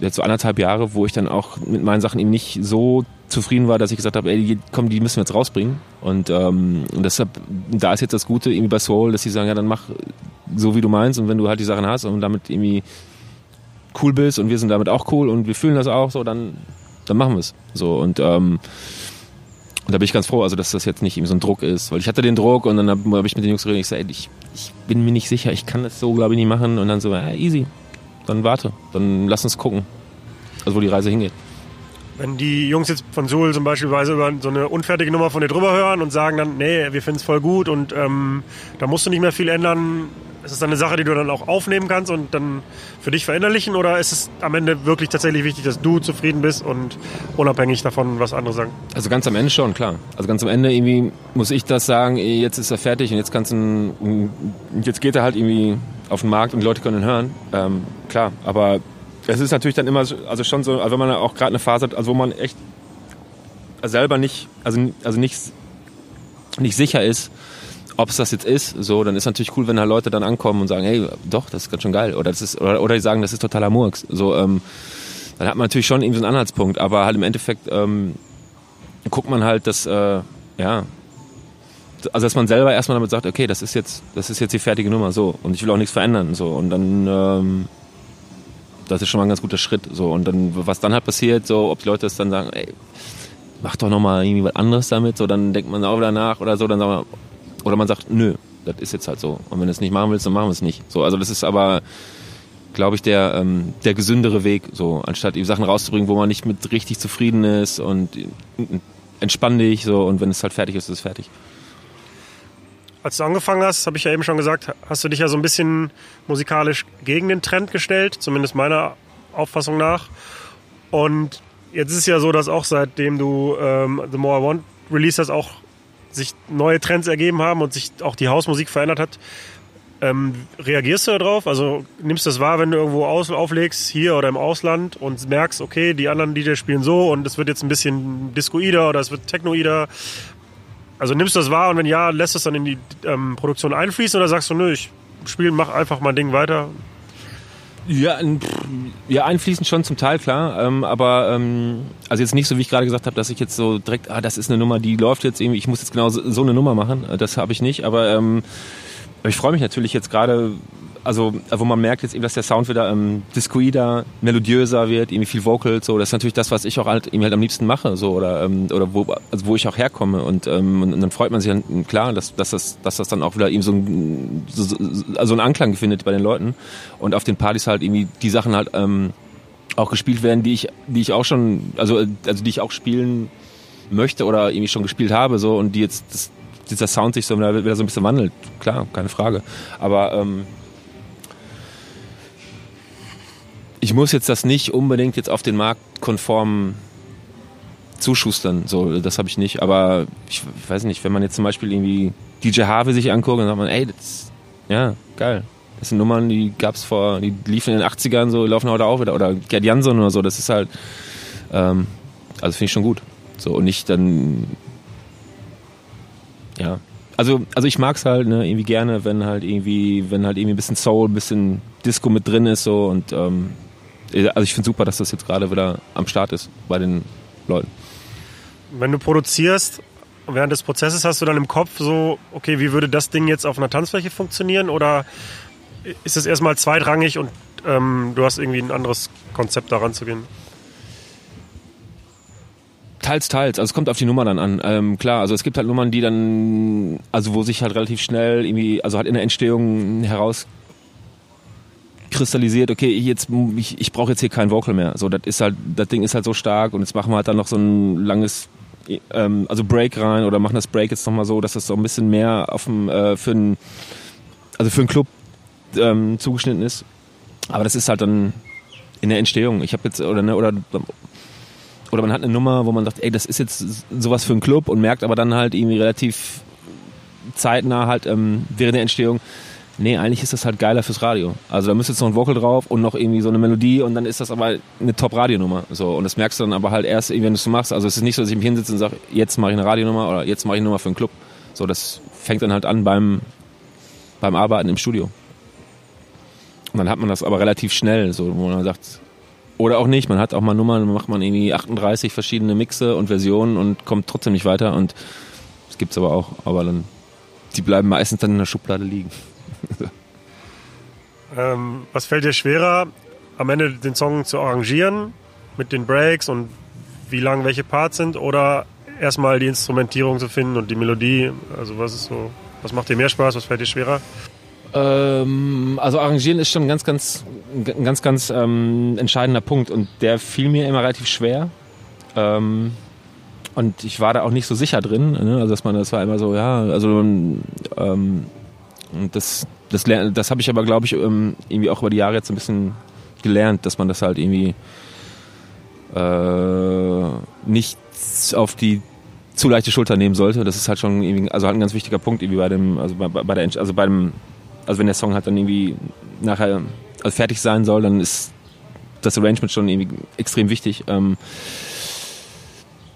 äh, jetzt so anderthalb Jahre, wo ich dann auch mit meinen Sachen eben nicht so zufrieden war, dass ich gesagt habe, ey, komm, die müssen wir jetzt rausbringen. Und, ähm, deshalb, da ist jetzt das Gute irgendwie bei Soul, dass sie sagen, ja, dann mach so, wie du meinst. Und wenn du halt die Sachen hast und damit irgendwie cool bist und wir sind damit auch cool und wir fühlen das auch so, dann, dann machen wir es. So, und, ähm, und da bin ich ganz froh, also dass das jetzt nicht irgendwie so ein Druck ist, weil ich hatte den Druck und dann habe hab ich mit den Jungs geredet, ich sage, ich, ich bin mir nicht sicher, ich kann das so, glaube ich, nicht machen. Und dann so, ja, easy, dann warte, dann lass uns gucken, also wo die Reise hingeht. Wenn die Jungs jetzt von Soul zum Beispiel über so eine unfertige Nummer von dir drüber hören und sagen dann, nee, wir finden es voll gut und ähm, da musst du nicht mehr viel ändern, ist dann eine Sache, die du dann auch aufnehmen kannst und dann für dich verinnerlichen oder ist es am Ende wirklich tatsächlich wichtig, dass du zufrieden bist und unabhängig davon, was andere sagen? Also ganz am Ende schon, klar. Also ganz am Ende irgendwie muss ich das sagen, jetzt ist er fertig und jetzt kannst du jetzt geht er halt irgendwie auf den Markt und die Leute können ihn hören. Ähm, klar, aber es ist natürlich dann immer, so- also schon so, also wenn man auch gerade eine Phase hat, also wo man echt selber nicht, also, also nicht, nicht sicher ist, ob es das jetzt ist, so, dann ist natürlich cool, wenn da Leute dann ankommen und sagen, hey, doch, das ist ganz schön geil. Oder das ist, oder, oder die sagen, das ist totaler Murks. So, ähm, dann hat man natürlich schon irgendwie so einen Anhaltspunkt, aber halt im Endeffekt ähm, guckt man halt, dass, äh, ja, also dass man selber erstmal damit sagt, okay, das ist jetzt, das ist jetzt die fertige Nummer, so, und ich will auch nichts verändern, so, und dann, ähm, das ist schon mal ein ganz guter Schritt, so, und dann, was dann halt passiert, so, ob die Leute das dann sagen, ey, mach doch nochmal irgendwie was anderes damit, so, dann denkt man auch wieder nach oder so, dann man, oder man sagt, nö, das ist jetzt halt so, und wenn du es nicht machen willst, dann machen wir es nicht, so, also das ist aber, glaube ich, der, ähm, der gesündere Weg, so, anstatt die Sachen rauszubringen, wo man nicht mit richtig zufrieden ist und äh, entspann dich, so, und wenn es halt fertig ist, ist es fertig. Als du angefangen hast, habe ich ja eben schon gesagt, hast du dich ja so ein bisschen musikalisch gegen den Trend gestellt, zumindest meiner Auffassung nach. Und jetzt ist es ja so, dass auch seitdem du ähm, The More I Want released hast, auch sich neue Trends ergeben haben und sich auch die Hausmusik verändert hat. Ähm, reagierst du darauf? Also nimmst du das wahr, wenn du irgendwo aus, auflegst, hier oder im Ausland und merkst, okay, die anderen DJs spielen so und es wird jetzt ein bisschen Discoider oder es wird Technoider. Also nimmst du das wahr und wenn ja, lässt es dann in die ähm, Produktion einfließen oder sagst du, nö, ich spiele, mach einfach mein Ding weiter? Ja, ja, einfließend schon zum Teil, klar. Ähm, aber ähm, also jetzt nicht so, wie ich gerade gesagt habe, dass ich jetzt so direkt, ah, das ist eine Nummer, die läuft jetzt irgendwie, ich muss jetzt genau so, so eine Nummer machen. Das habe ich nicht. Aber ähm, ich freue mich natürlich jetzt gerade, also wo man merkt jetzt eben, dass der Sound wieder ähm, discoider, melodiöser wird, irgendwie viel Vocal, so. Das ist natürlich das, was ich auch halt, irgendwie halt am liebsten mache, so oder ähm, oder wo, also wo ich auch herkomme. Und, ähm, und, dann freut man sich dann klar, dass, dass das, dass das dann auch wieder eben so ein, so, also einen Anklang findet bei den Leuten. Und auf den Partys halt irgendwie die Sachen halt ähm, auch gespielt werden, die ich, die ich auch schon, also also die ich auch spielen möchte oder irgendwie schon gespielt habe, so. Und die jetzt das, dieser Sound sich so wieder so ein bisschen wandelt. Klar, keine Frage. Aber ähm, ich muss jetzt das nicht unbedingt jetzt auf den Markt konform zuschustern. So, das habe ich nicht. Aber ich, ich, weiß nicht, wenn man jetzt zum Beispiel irgendwie DJ Harvey sich anguckt, dann sagt man, ey, das, ja, geil. Das sind Nummern, die gab's vor, die liefen in den 80ern so, laufen heute auch wieder. Oder Gerd Jansson oder so, das ist halt, ähm, also finde ich schon gut. So, und nicht dann ja. Also, also ich mag's halt ne, irgendwie gerne, wenn halt irgendwie, wenn halt irgendwie ein bisschen Soul, ein bisschen Disco mit drin ist so und ähm, also ich finde super, dass das jetzt gerade wieder am Start ist bei den Leuten. Wenn du produzierst, während des Prozesses hast du dann im Kopf so, okay, wie würde das Ding jetzt auf einer Tanzfläche funktionieren oder ist es erstmal zweitrangig und ähm, du hast irgendwie ein anderes Konzept daran zu gehen? Teils, teils. Also es kommt auf die Nummer dann an. Ähm, klar, also es gibt halt Nummern, die dann, also wo sich halt relativ schnell irgendwie, also halt in der Entstehung heraus kristallisiert, okay, jetzt ich, ich brauche jetzt hier kein Vocal mehr. So, das ist halt, das Ding ist halt so stark und jetzt machen wir halt dann noch so ein langes, ähm, also Break rein oder machen das Break jetzt nochmal so, dass das so ein bisschen mehr auf dem, äh, für einen, also für einen Club ähm, zugeschnitten ist. Aber das ist halt dann in der Entstehung. Ich habe jetzt, oder, ne, oder oder man hat eine Nummer, wo man sagt, ey, das ist jetzt sowas für einen Club und merkt aber dann halt irgendwie relativ zeitnah halt ähm, während der Entstehung, nee, eigentlich ist das halt geiler fürs Radio. Also da müsste jetzt noch ein Vocal drauf und noch irgendwie so eine Melodie und dann ist das aber eine Top-Radionummer. So, und das merkst du dann aber halt erst, wenn du es machst. Also es ist nicht so, dass ich mich hinsetze und sage, jetzt mache ich eine Radionummer oder jetzt mache ich eine Nummer für einen Club. So, das fängt dann halt an beim, beim Arbeiten im Studio. Und dann hat man das aber relativ schnell, so, wo man sagt, oder auch nicht. Man hat auch mal Nummern, macht man irgendwie 38 verschiedene Mixe und Versionen und kommt trotzdem nicht weiter. Und gibt es aber auch. Aber dann, die bleiben meistens dann in der Schublade liegen. ähm, was fällt dir schwerer, am Ende den Song zu arrangieren mit den Breaks und wie lang welche Parts sind oder erstmal die Instrumentierung zu finden und die Melodie? Also was ist so, was macht dir mehr Spaß, was fällt dir schwerer? Ähm, also arrangieren ist schon ein ganz, ganz, ein ganz, ganz ähm, entscheidender Punkt und der fiel mir immer relativ schwer. Ähm, und ich war da auch nicht so sicher drin. Ne? Also dass man, das war immer so, ja, also ähm, das, das, das habe ich aber, glaube ich, ähm, irgendwie auch über die Jahre jetzt ein bisschen gelernt, dass man das halt irgendwie äh, nicht auf die zu leichte Schulter nehmen sollte. Das ist halt schon also halt ein ganz wichtiger Punkt irgendwie bei dem, also bei, bei der, also beim also wenn der Song halt dann irgendwie nachher also fertig sein soll, dann ist das Arrangement schon irgendwie extrem wichtig. Ähm,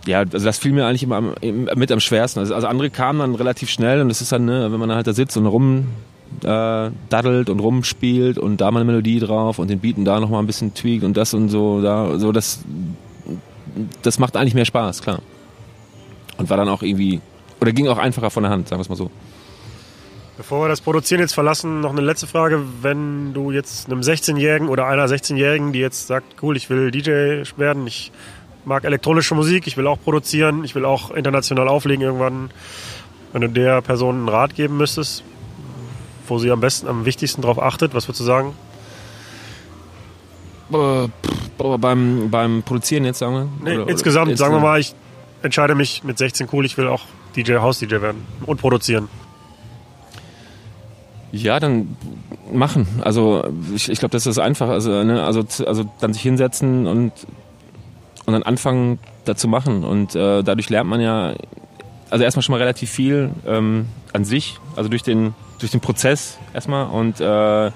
ja, also das fiel mir eigentlich immer am, mit am schwersten. Also, also, andere kamen dann relativ schnell und das ist dann, ne, wenn man halt da sitzt und rum äh, daddelt und rumspielt und da mal eine Melodie drauf und den Beaten da nochmal ein bisschen tweakt und das und so, da, so das, das macht eigentlich mehr Spaß, klar. Und war dann auch irgendwie, oder ging auch einfacher von der Hand, sagen wir es mal so. Bevor wir das Produzieren jetzt verlassen, noch eine letzte Frage. Wenn du jetzt einem 16-Jährigen oder einer 16-Jährigen, die jetzt sagt, cool, ich will DJ werden, ich mag elektronische Musik, ich will auch produzieren, ich will auch international auflegen irgendwann, wenn du der Person einen Rat geben müsstest, wo sie am besten, am wichtigsten darauf achtet, was würdest du sagen? Äh, beim, beim Produzieren jetzt, sagen wir? Nee, oder, insgesamt, oder sagen wir mal, ich entscheide mich mit 16 cool, ich will auch DJ, House-DJ werden und produzieren. Ja, dann machen. Also ich, ich glaube, das ist einfach. Also, ne, also, also dann sich hinsetzen und, und dann anfangen, da zu machen. Und äh, dadurch lernt man ja, also erstmal schon mal relativ viel ähm, an sich, also durch den, durch den Prozess erstmal und äh,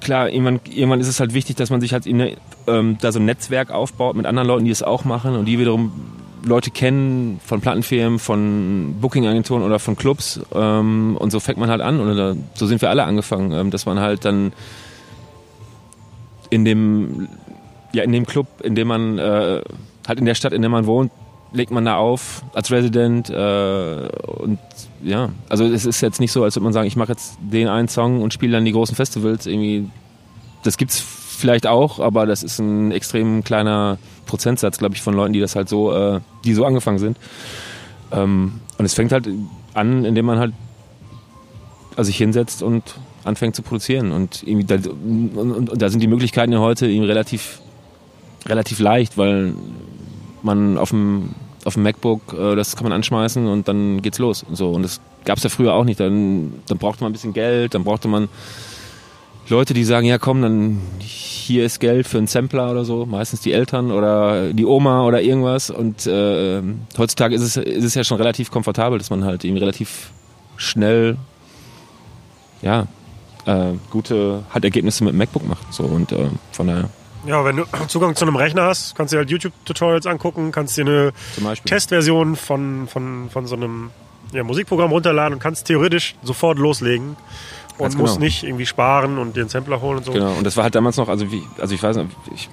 klar, irgendwann, irgendwann ist es halt wichtig, dass man sich halt in, ähm, da so ein Netzwerk aufbaut mit anderen Leuten, die es auch machen und die wiederum Leute kennen von Plattenfirmen, von Booking-Agenturen oder von Clubs ähm, und so fängt man halt an und so sind wir alle angefangen, ähm, dass man halt dann in dem ja in dem Club, in dem man äh, halt in der Stadt, in der man wohnt, legt man da auf als Resident äh, und ja, also es ist jetzt nicht so, als würde man sagen, ich mache jetzt den einen Song und spiele dann die großen Festivals irgendwie. Das gibt's vielleicht auch, aber das ist ein extrem kleiner Prozentsatz, glaube ich, von Leuten, die das halt so, äh, die so angefangen sind. Ähm, und es fängt halt an, indem man halt also sich hinsetzt und anfängt zu produzieren und da, und, und da sind die Möglichkeiten ja heute eben relativ relativ leicht, weil man auf dem, auf dem MacBook, äh, das kann man anschmeißen und dann geht's los. Und so. Und das gab es ja früher auch nicht. Dann, dann brauchte man ein bisschen Geld, dann brauchte man Leute, die sagen, ja komm, dann hier ist Geld für einen Sampler oder so, meistens die Eltern oder die Oma oder irgendwas. Und äh, heutzutage ist es, ist es ja schon relativ komfortabel, dass man halt eben relativ schnell ja, äh, gute halt Ergebnisse mit dem MacBook macht. So und äh, von daher. Ja, wenn du Zugang zu einem Rechner hast, kannst du dir halt YouTube-Tutorials angucken, kannst dir eine Testversion von, von, von so einem ja, Musikprogramm runterladen und kannst theoretisch sofort loslegen und genau. nicht irgendwie sparen und den Sampler holen und so. Genau, und das war halt damals noch, also wie, also ich weiß nicht, ich,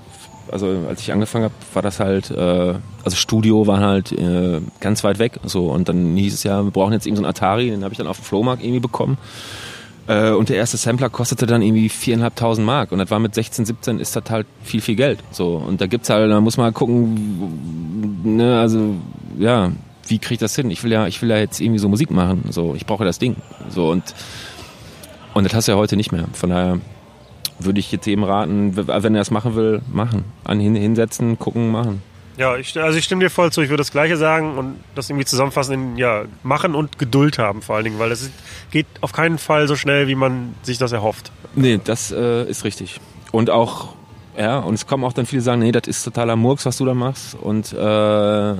also als ich angefangen habe, war das halt, äh, also Studio war halt äh, ganz weit weg, so und dann hieß es ja, wir brauchen jetzt eben so einen Atari, den habe ich dann auf dem Flohmarkt irgendwie bekommen äh, und der erste Sampler kostete dann irgendwie viereinhalbtausend Mark. Und das war mit 16, 17 ist das halt viel, viel Geld. So. Und da gibt's halt, da muss man halt gucken, ne, also, ja, wie kriege ich das hin? Ich will ja, ich will ja jetzt irgendwie so Musik machen. So, ich brauche das Ding. So, und, und das hast du ja heute nicht mehr. Von daher würde ich jetzt eben raten, wenn er das machen will, machen. An, hinsetzen, gucken, machen. Ja, ich, also ich stimme dir voll zu. Ich würde das Gleiche sagen und das irgendwie zusammenfassen in ja, machen und Geduld haben vor allen Dingen, weil es geht auf keinen Fall so schnell, wie man sich das erhofft. Nee, das äh, ist richtig. Und auch, ja, und es kommen auch dann viele sagen, nee, das ist totaler Murks, was du da machst. Und äh,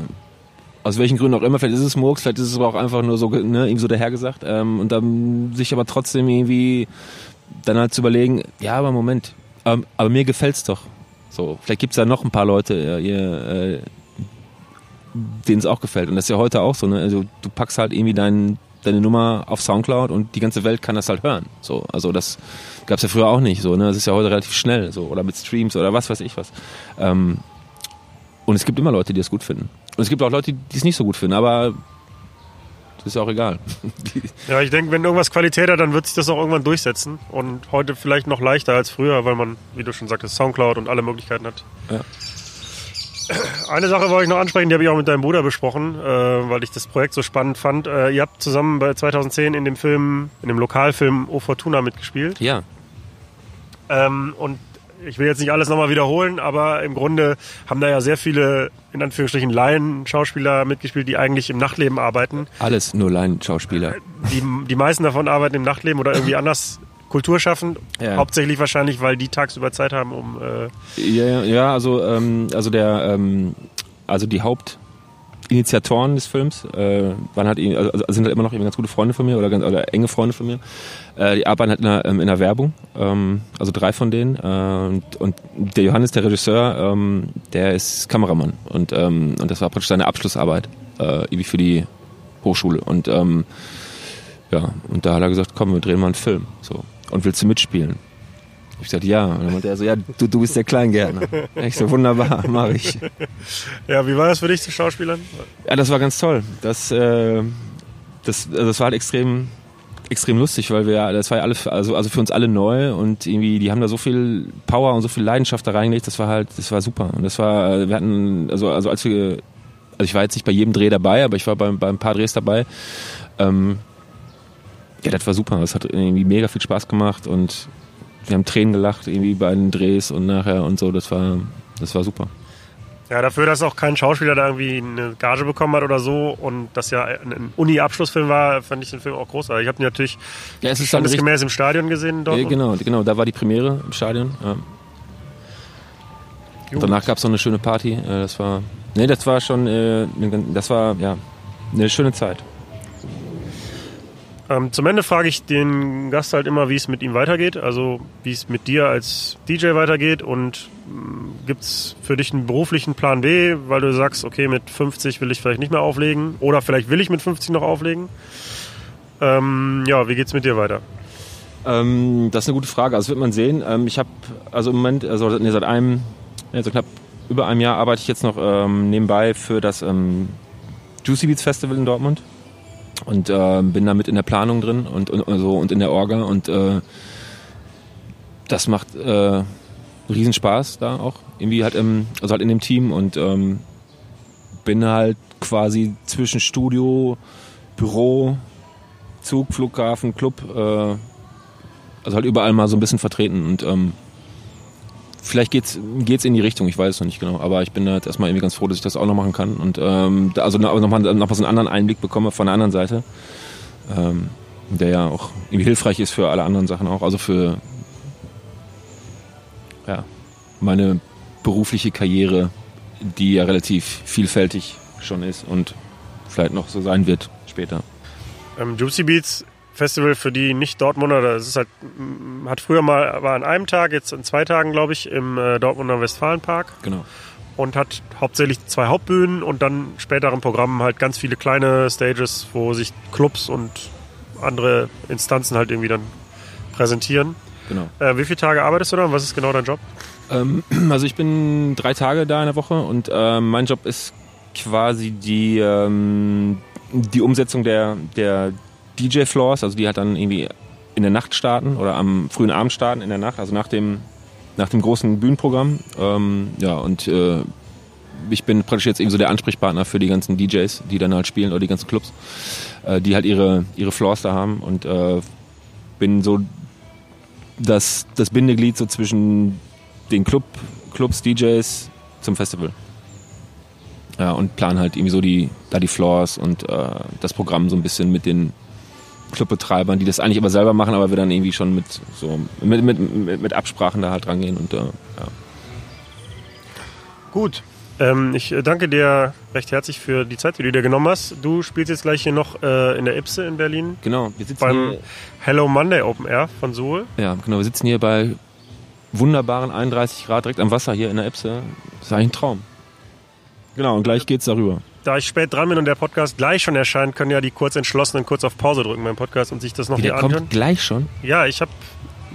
aus welchen Gründen auch immer, vielleicht ist es Murks, vielleicht ist es aber auch einfach nur so, ne, ihm so dahergesagt. Ähm, und dann sich aber trotzdem irgendwie dann halt zu überlegen, ja, aber Moment, ähm, aber mir gefällt's doch. So, vielleicht gibt es da noch ein paar Leute, äh, denen es auch gefällt. Und das ist ja heute auch so. Ne? Also du packst halt irgendwie dein, deine Nummer auf Soundcloud und die ganze Welt kann das halt hören. So, also das gab es ja früher auch nicht. So, ne? Das ist ja heute relativ schnell. So oder mit Streams oder was weiß ich was. Ähm, und es gibt immer Leute, die das gut finden. Und es gibt auch Leute, die es nicht so gut finden. Aber ist ja auch egal. ja, ich denke, wenn irgendwas Qualität hat, dann wird sich das auch irgendwann durchsetzen. Und heute vielleicht noch leichter als früher, weil man, wie du schon sagtest, Soundcloud und alle Möglichkeiten hat. Ja. Eine Sache wollte ich noch ansprechen, die habe ich auch mit deinem Bruder besprochen, äh, weil ich das Projekt so spannend fand. Äh, ihr habt zusammen bei 2010 in dem Film, in dem Lokalfilm O Fortuna mitgespielt. Ja. Ähm, und ich will jetzt nicht alles nochmal wiederholen, aber im Grunde haben da ja sehr viele, in Anführungsstrichen, Laien-Schauspieler mitgespielt, die eigentlich im Nachtleben arbeiten. Alles nur Laien-Schauspieler. Die, die meisten davon arbeiten im Nachtleben oder irgendwie anders Kultur schaffen. Ja. Hauptsächlich wahrscheinlich, weil die tagsüber Zeit haben, um. Äh ja, ja, also, ähm, also der, ähm, also die Haupt Initiatoren des Films äh, waren halt, also sind halt immer noch ganz gute Freunde von mir oder, ganz, oder enge Freunde von mir. Äh, die arbeiten halt in der, ähm, in der Werbung, ähm, also drei von denen. Äh, und, und der Johannes, der Regisseur, ähm, der ist Kameramann und, ähm, und das war praktisch seine Abschlussarbeit äh, für die Hochschule. Und ähm, ja, und da hat er gesagt, komm, wir drehen mal einen Film. So. Und willst du mitspielen? Ich sagte, ja. Und dann meinte er so, ja, du, du bist der Kleingärtner. Ich so, wunderbar, mach ich. Ja, wie war das für dich zu Schauspielern? Ja, das war ganz toll. Das, äh, das, also das war halt extrem, extrem lustig, weil wir, das war ja alle, also, also für uns alle neu und irgendwie, die haben da so viel Power und so viel Leidenschaft da reingelegt, das war halt, das war super. Und das war, wir hatten, also, also als wir, also ich war jetzt nicht bei jedem Dreh dabei, aber ich war bei, bei ein paar Drehs dabei. Ähm, ja, das war super. Das hat irgendwie mega viel Spaß gemacht und wir haben Tränen gelacht irgendwie bei den Drehs und nachher und so. Das war, das war super. Ja, dafür, dass auch kein Schauspieler da irgendwie eine Gage bekommen hat oder so und das ja ein Uni-Abschlussfilm war, fand ich den Film auch großartig. Ich habe ihn natürlich ja, es ist schon gemäß im Stadion gesehen dort. Ja, genau, genau, da war die Premiere im Stadion. Ja. Danach gab es noch eine schöne Party. Äh, das war, nee, das war schon, äh, das war ja eine schöne Zeit. Ähm, zum Ende frage ich den Gast halt immer, wie es mit ihm weitergeht, also wie es mit dir als DJ weitergeht und gibt es für dich einen beruflichen Plan B, weil du sagst, okay, mit 50 will ich vielleicht nicht mehr auflegen oder vielleicht will ich mit 50 noch auflegen. Ähm, ja, wie geht's mit dir weiter? Ähm, das ist eine gute Frage. Also wird man sehen. Ähm, ich habe also im Moment, also nee, seit einem, also knapp über einem Jahr arbeite ich jetzt noch ähm, nebenbei für das ähm, Juicy Beats Festival in Dortmund und äh, bin da mit in der Planung drin und, und, und, so, und in der Orga und äh, das macht äh, Riesenspaß da auch. Irgendwie halt im, also halt in dem Team und ähm, bin halt quasi zwischen Studio, Büro, Zug, Flughafen, Club, äh, also halt überall mal so ein bisschen vertreten und ähm, vielleicht geht's geht's in die Richtung, ich weiß es noch nicht genau, aber ich bin halt erstmal irgendwie ganz froh, dass ich das auch noch machen kann und ähm, also nochmal noch mal so einen anderen Einblick bekomme von der anderen Seite, ähm, der ja auch irgendwie hilfreich ist für alle anderen Sachen auch, also für ja, meine berufliche Karriere, die ja relativ vielfältig schon ist und vielleicht noch so sein wird später. Ähm, Juicy Beats Festival für die Nicht-Dortmunder, das ist halt, hat früher mal, war an einem Tag, jetzt in zwei Tagen, glaube ich, im äh, Dortmunder Westfalenpark. Genau. Und hat hauptsächlich zwei Hauptbühnen und dann später im Programm halt ganz viele kleine Stages, wo sich Clubs und andere Instanzen halt irgendwie dann präsentieren. Genau. Äh, wie viele Tage arbeitest du da und was ist genau dein Job? Ähm, also ich bin drei Tage da in der Woche und äh, mein Job ist quasi die, ähm, die Umsetzung der, der DJ-Floors, also die halt dann irgendwie in der Nacht starten oder am frühen Abend starten in der Nacht, also nach dem, nach dem großen Bühnenprogramm. Ähm, ja, und äh, ich bin praktisch jetzt eben so der Ansprechpartner für die ganzen DJs, die dann halt spielen oder die ganzen Clubs, äh, die halt ihre, ihre Floors da haben und äh, bin so das, das Bindeglied so zwischen den Club, Clubs, DJs zum Festival. Ja, und plan halt irgendwie so die, da die Floors und äh, das Programm so ein bisschen mit den Clubbetreibern, die das eigentlich aber selber machen, aber wir dann irgendwie schon mit so mit, mit, mit, mit Absprachen da halt rangehen und äh, ja. Gut. Ähm, ich danke dir recht herzlich für die Zeit, die du dir genommen hast. Du spielst jetzt gleich hier noch äh, in der Ipse in Berlin. Genau, wir sitzen beim hier, Hello Monday Open Air von Suhl. ja, genau, wir sitzen hier bei wunderbaren 31 Grad direkt am Wasser hier in der Epse. Das ist eigentlich ein Traum. Genau, und gleich geht's darüber. Da ich spät dran bin und der Podcast gleich schon erscheint, können ja die Kurzentschlossenen kurz auf Pause drücken beim Podcast und sich das noch Wie, der anhören. kommt gleich schon? Ja, ich habe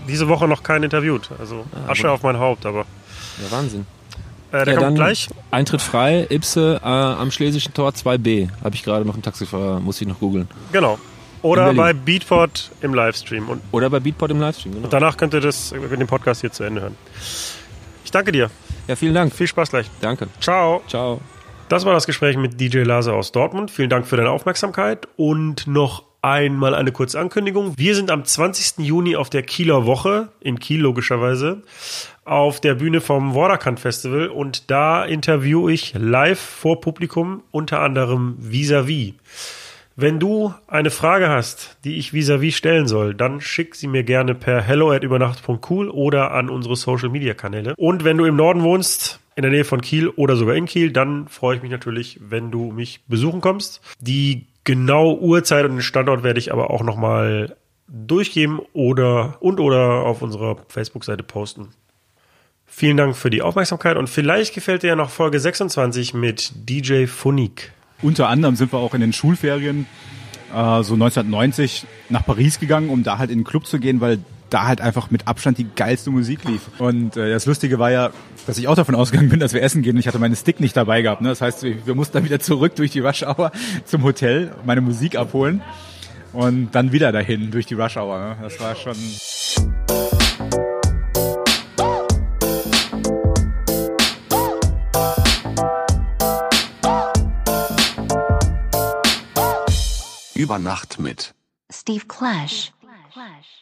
diese Woche noch keinen interviewt. Also Ah, Asche aber- auf mein Haupt, aber Ja, Wahnsinn. äh, der ja, kommt gleich. Eintritt frei, Ipse äh, am Schlesischen Tor 2b. Habe ich gerade noch einen Taxifahrer, muss ich noch googeln. Genau. Oder bei. Beatport im Livestream. Und Oder bei Beatport im Livestream, genau. danach könnt ihr das, könnt ihr den Podcast hier zu Ende hören. Ich danke dir. Ja, vielen Dank. Viel Spaß gleich. Danke. Ciao. Ciao. Das war das Gespräch mit DJ Lase aus Dortmund. Vielen Dank für deine Aufmerksamkeit und noch einmal eine kurze Ankündigung. Wir sind am 20. Juni auf der Kieler Woche, in Kiel logischerweise, auf der Bühne vom Waterkant Festival und da interviewe ich live vor Publikum unter anderem Vis-a-vis. Wenn du eine Frage hast, die ich vis-à-vis stellen soll, dann schick sie mir gerne per hello@übernacht.cool oder an unsere Social Media Kanäle. Und wenn du im Norden wohnst, in der Nähe von Kiel oder sogar in Kiel, dann freue ich mich natürlich, wenn du mich besuchen kommst. Die genaue Uhrzeit und den Standort werde ich aber auch nochmal durchgeben oder und oder auf unserer Facebook-Seite posten. Vielen Dank für die Aufmerksamkeit und vielleicht gefällt dir ja noch Folge 26 mit DJ Phonique. Unter anderem sind wir auch in den Schulferien äh, so 1990 nach Paris gegangen, um da halt in den Club zu gehen, weil da halt einfach mit Abstand die geilste Musik lief. Und äh, das Lustige war ja, dass ich auch davon ausgegangen bin, dass wir essen gehen und ich hatte meinen Stick nicht dabei gehabt. Ne? Das heißt, wir, wir mussten dann wieder zurück durch die Rush Hour zum Hotel, meine Musik abholen und dann wieder dahin durch die Rush Hour. Ne? Das war schon... Über Nacht mit. Steve Clash. Clash.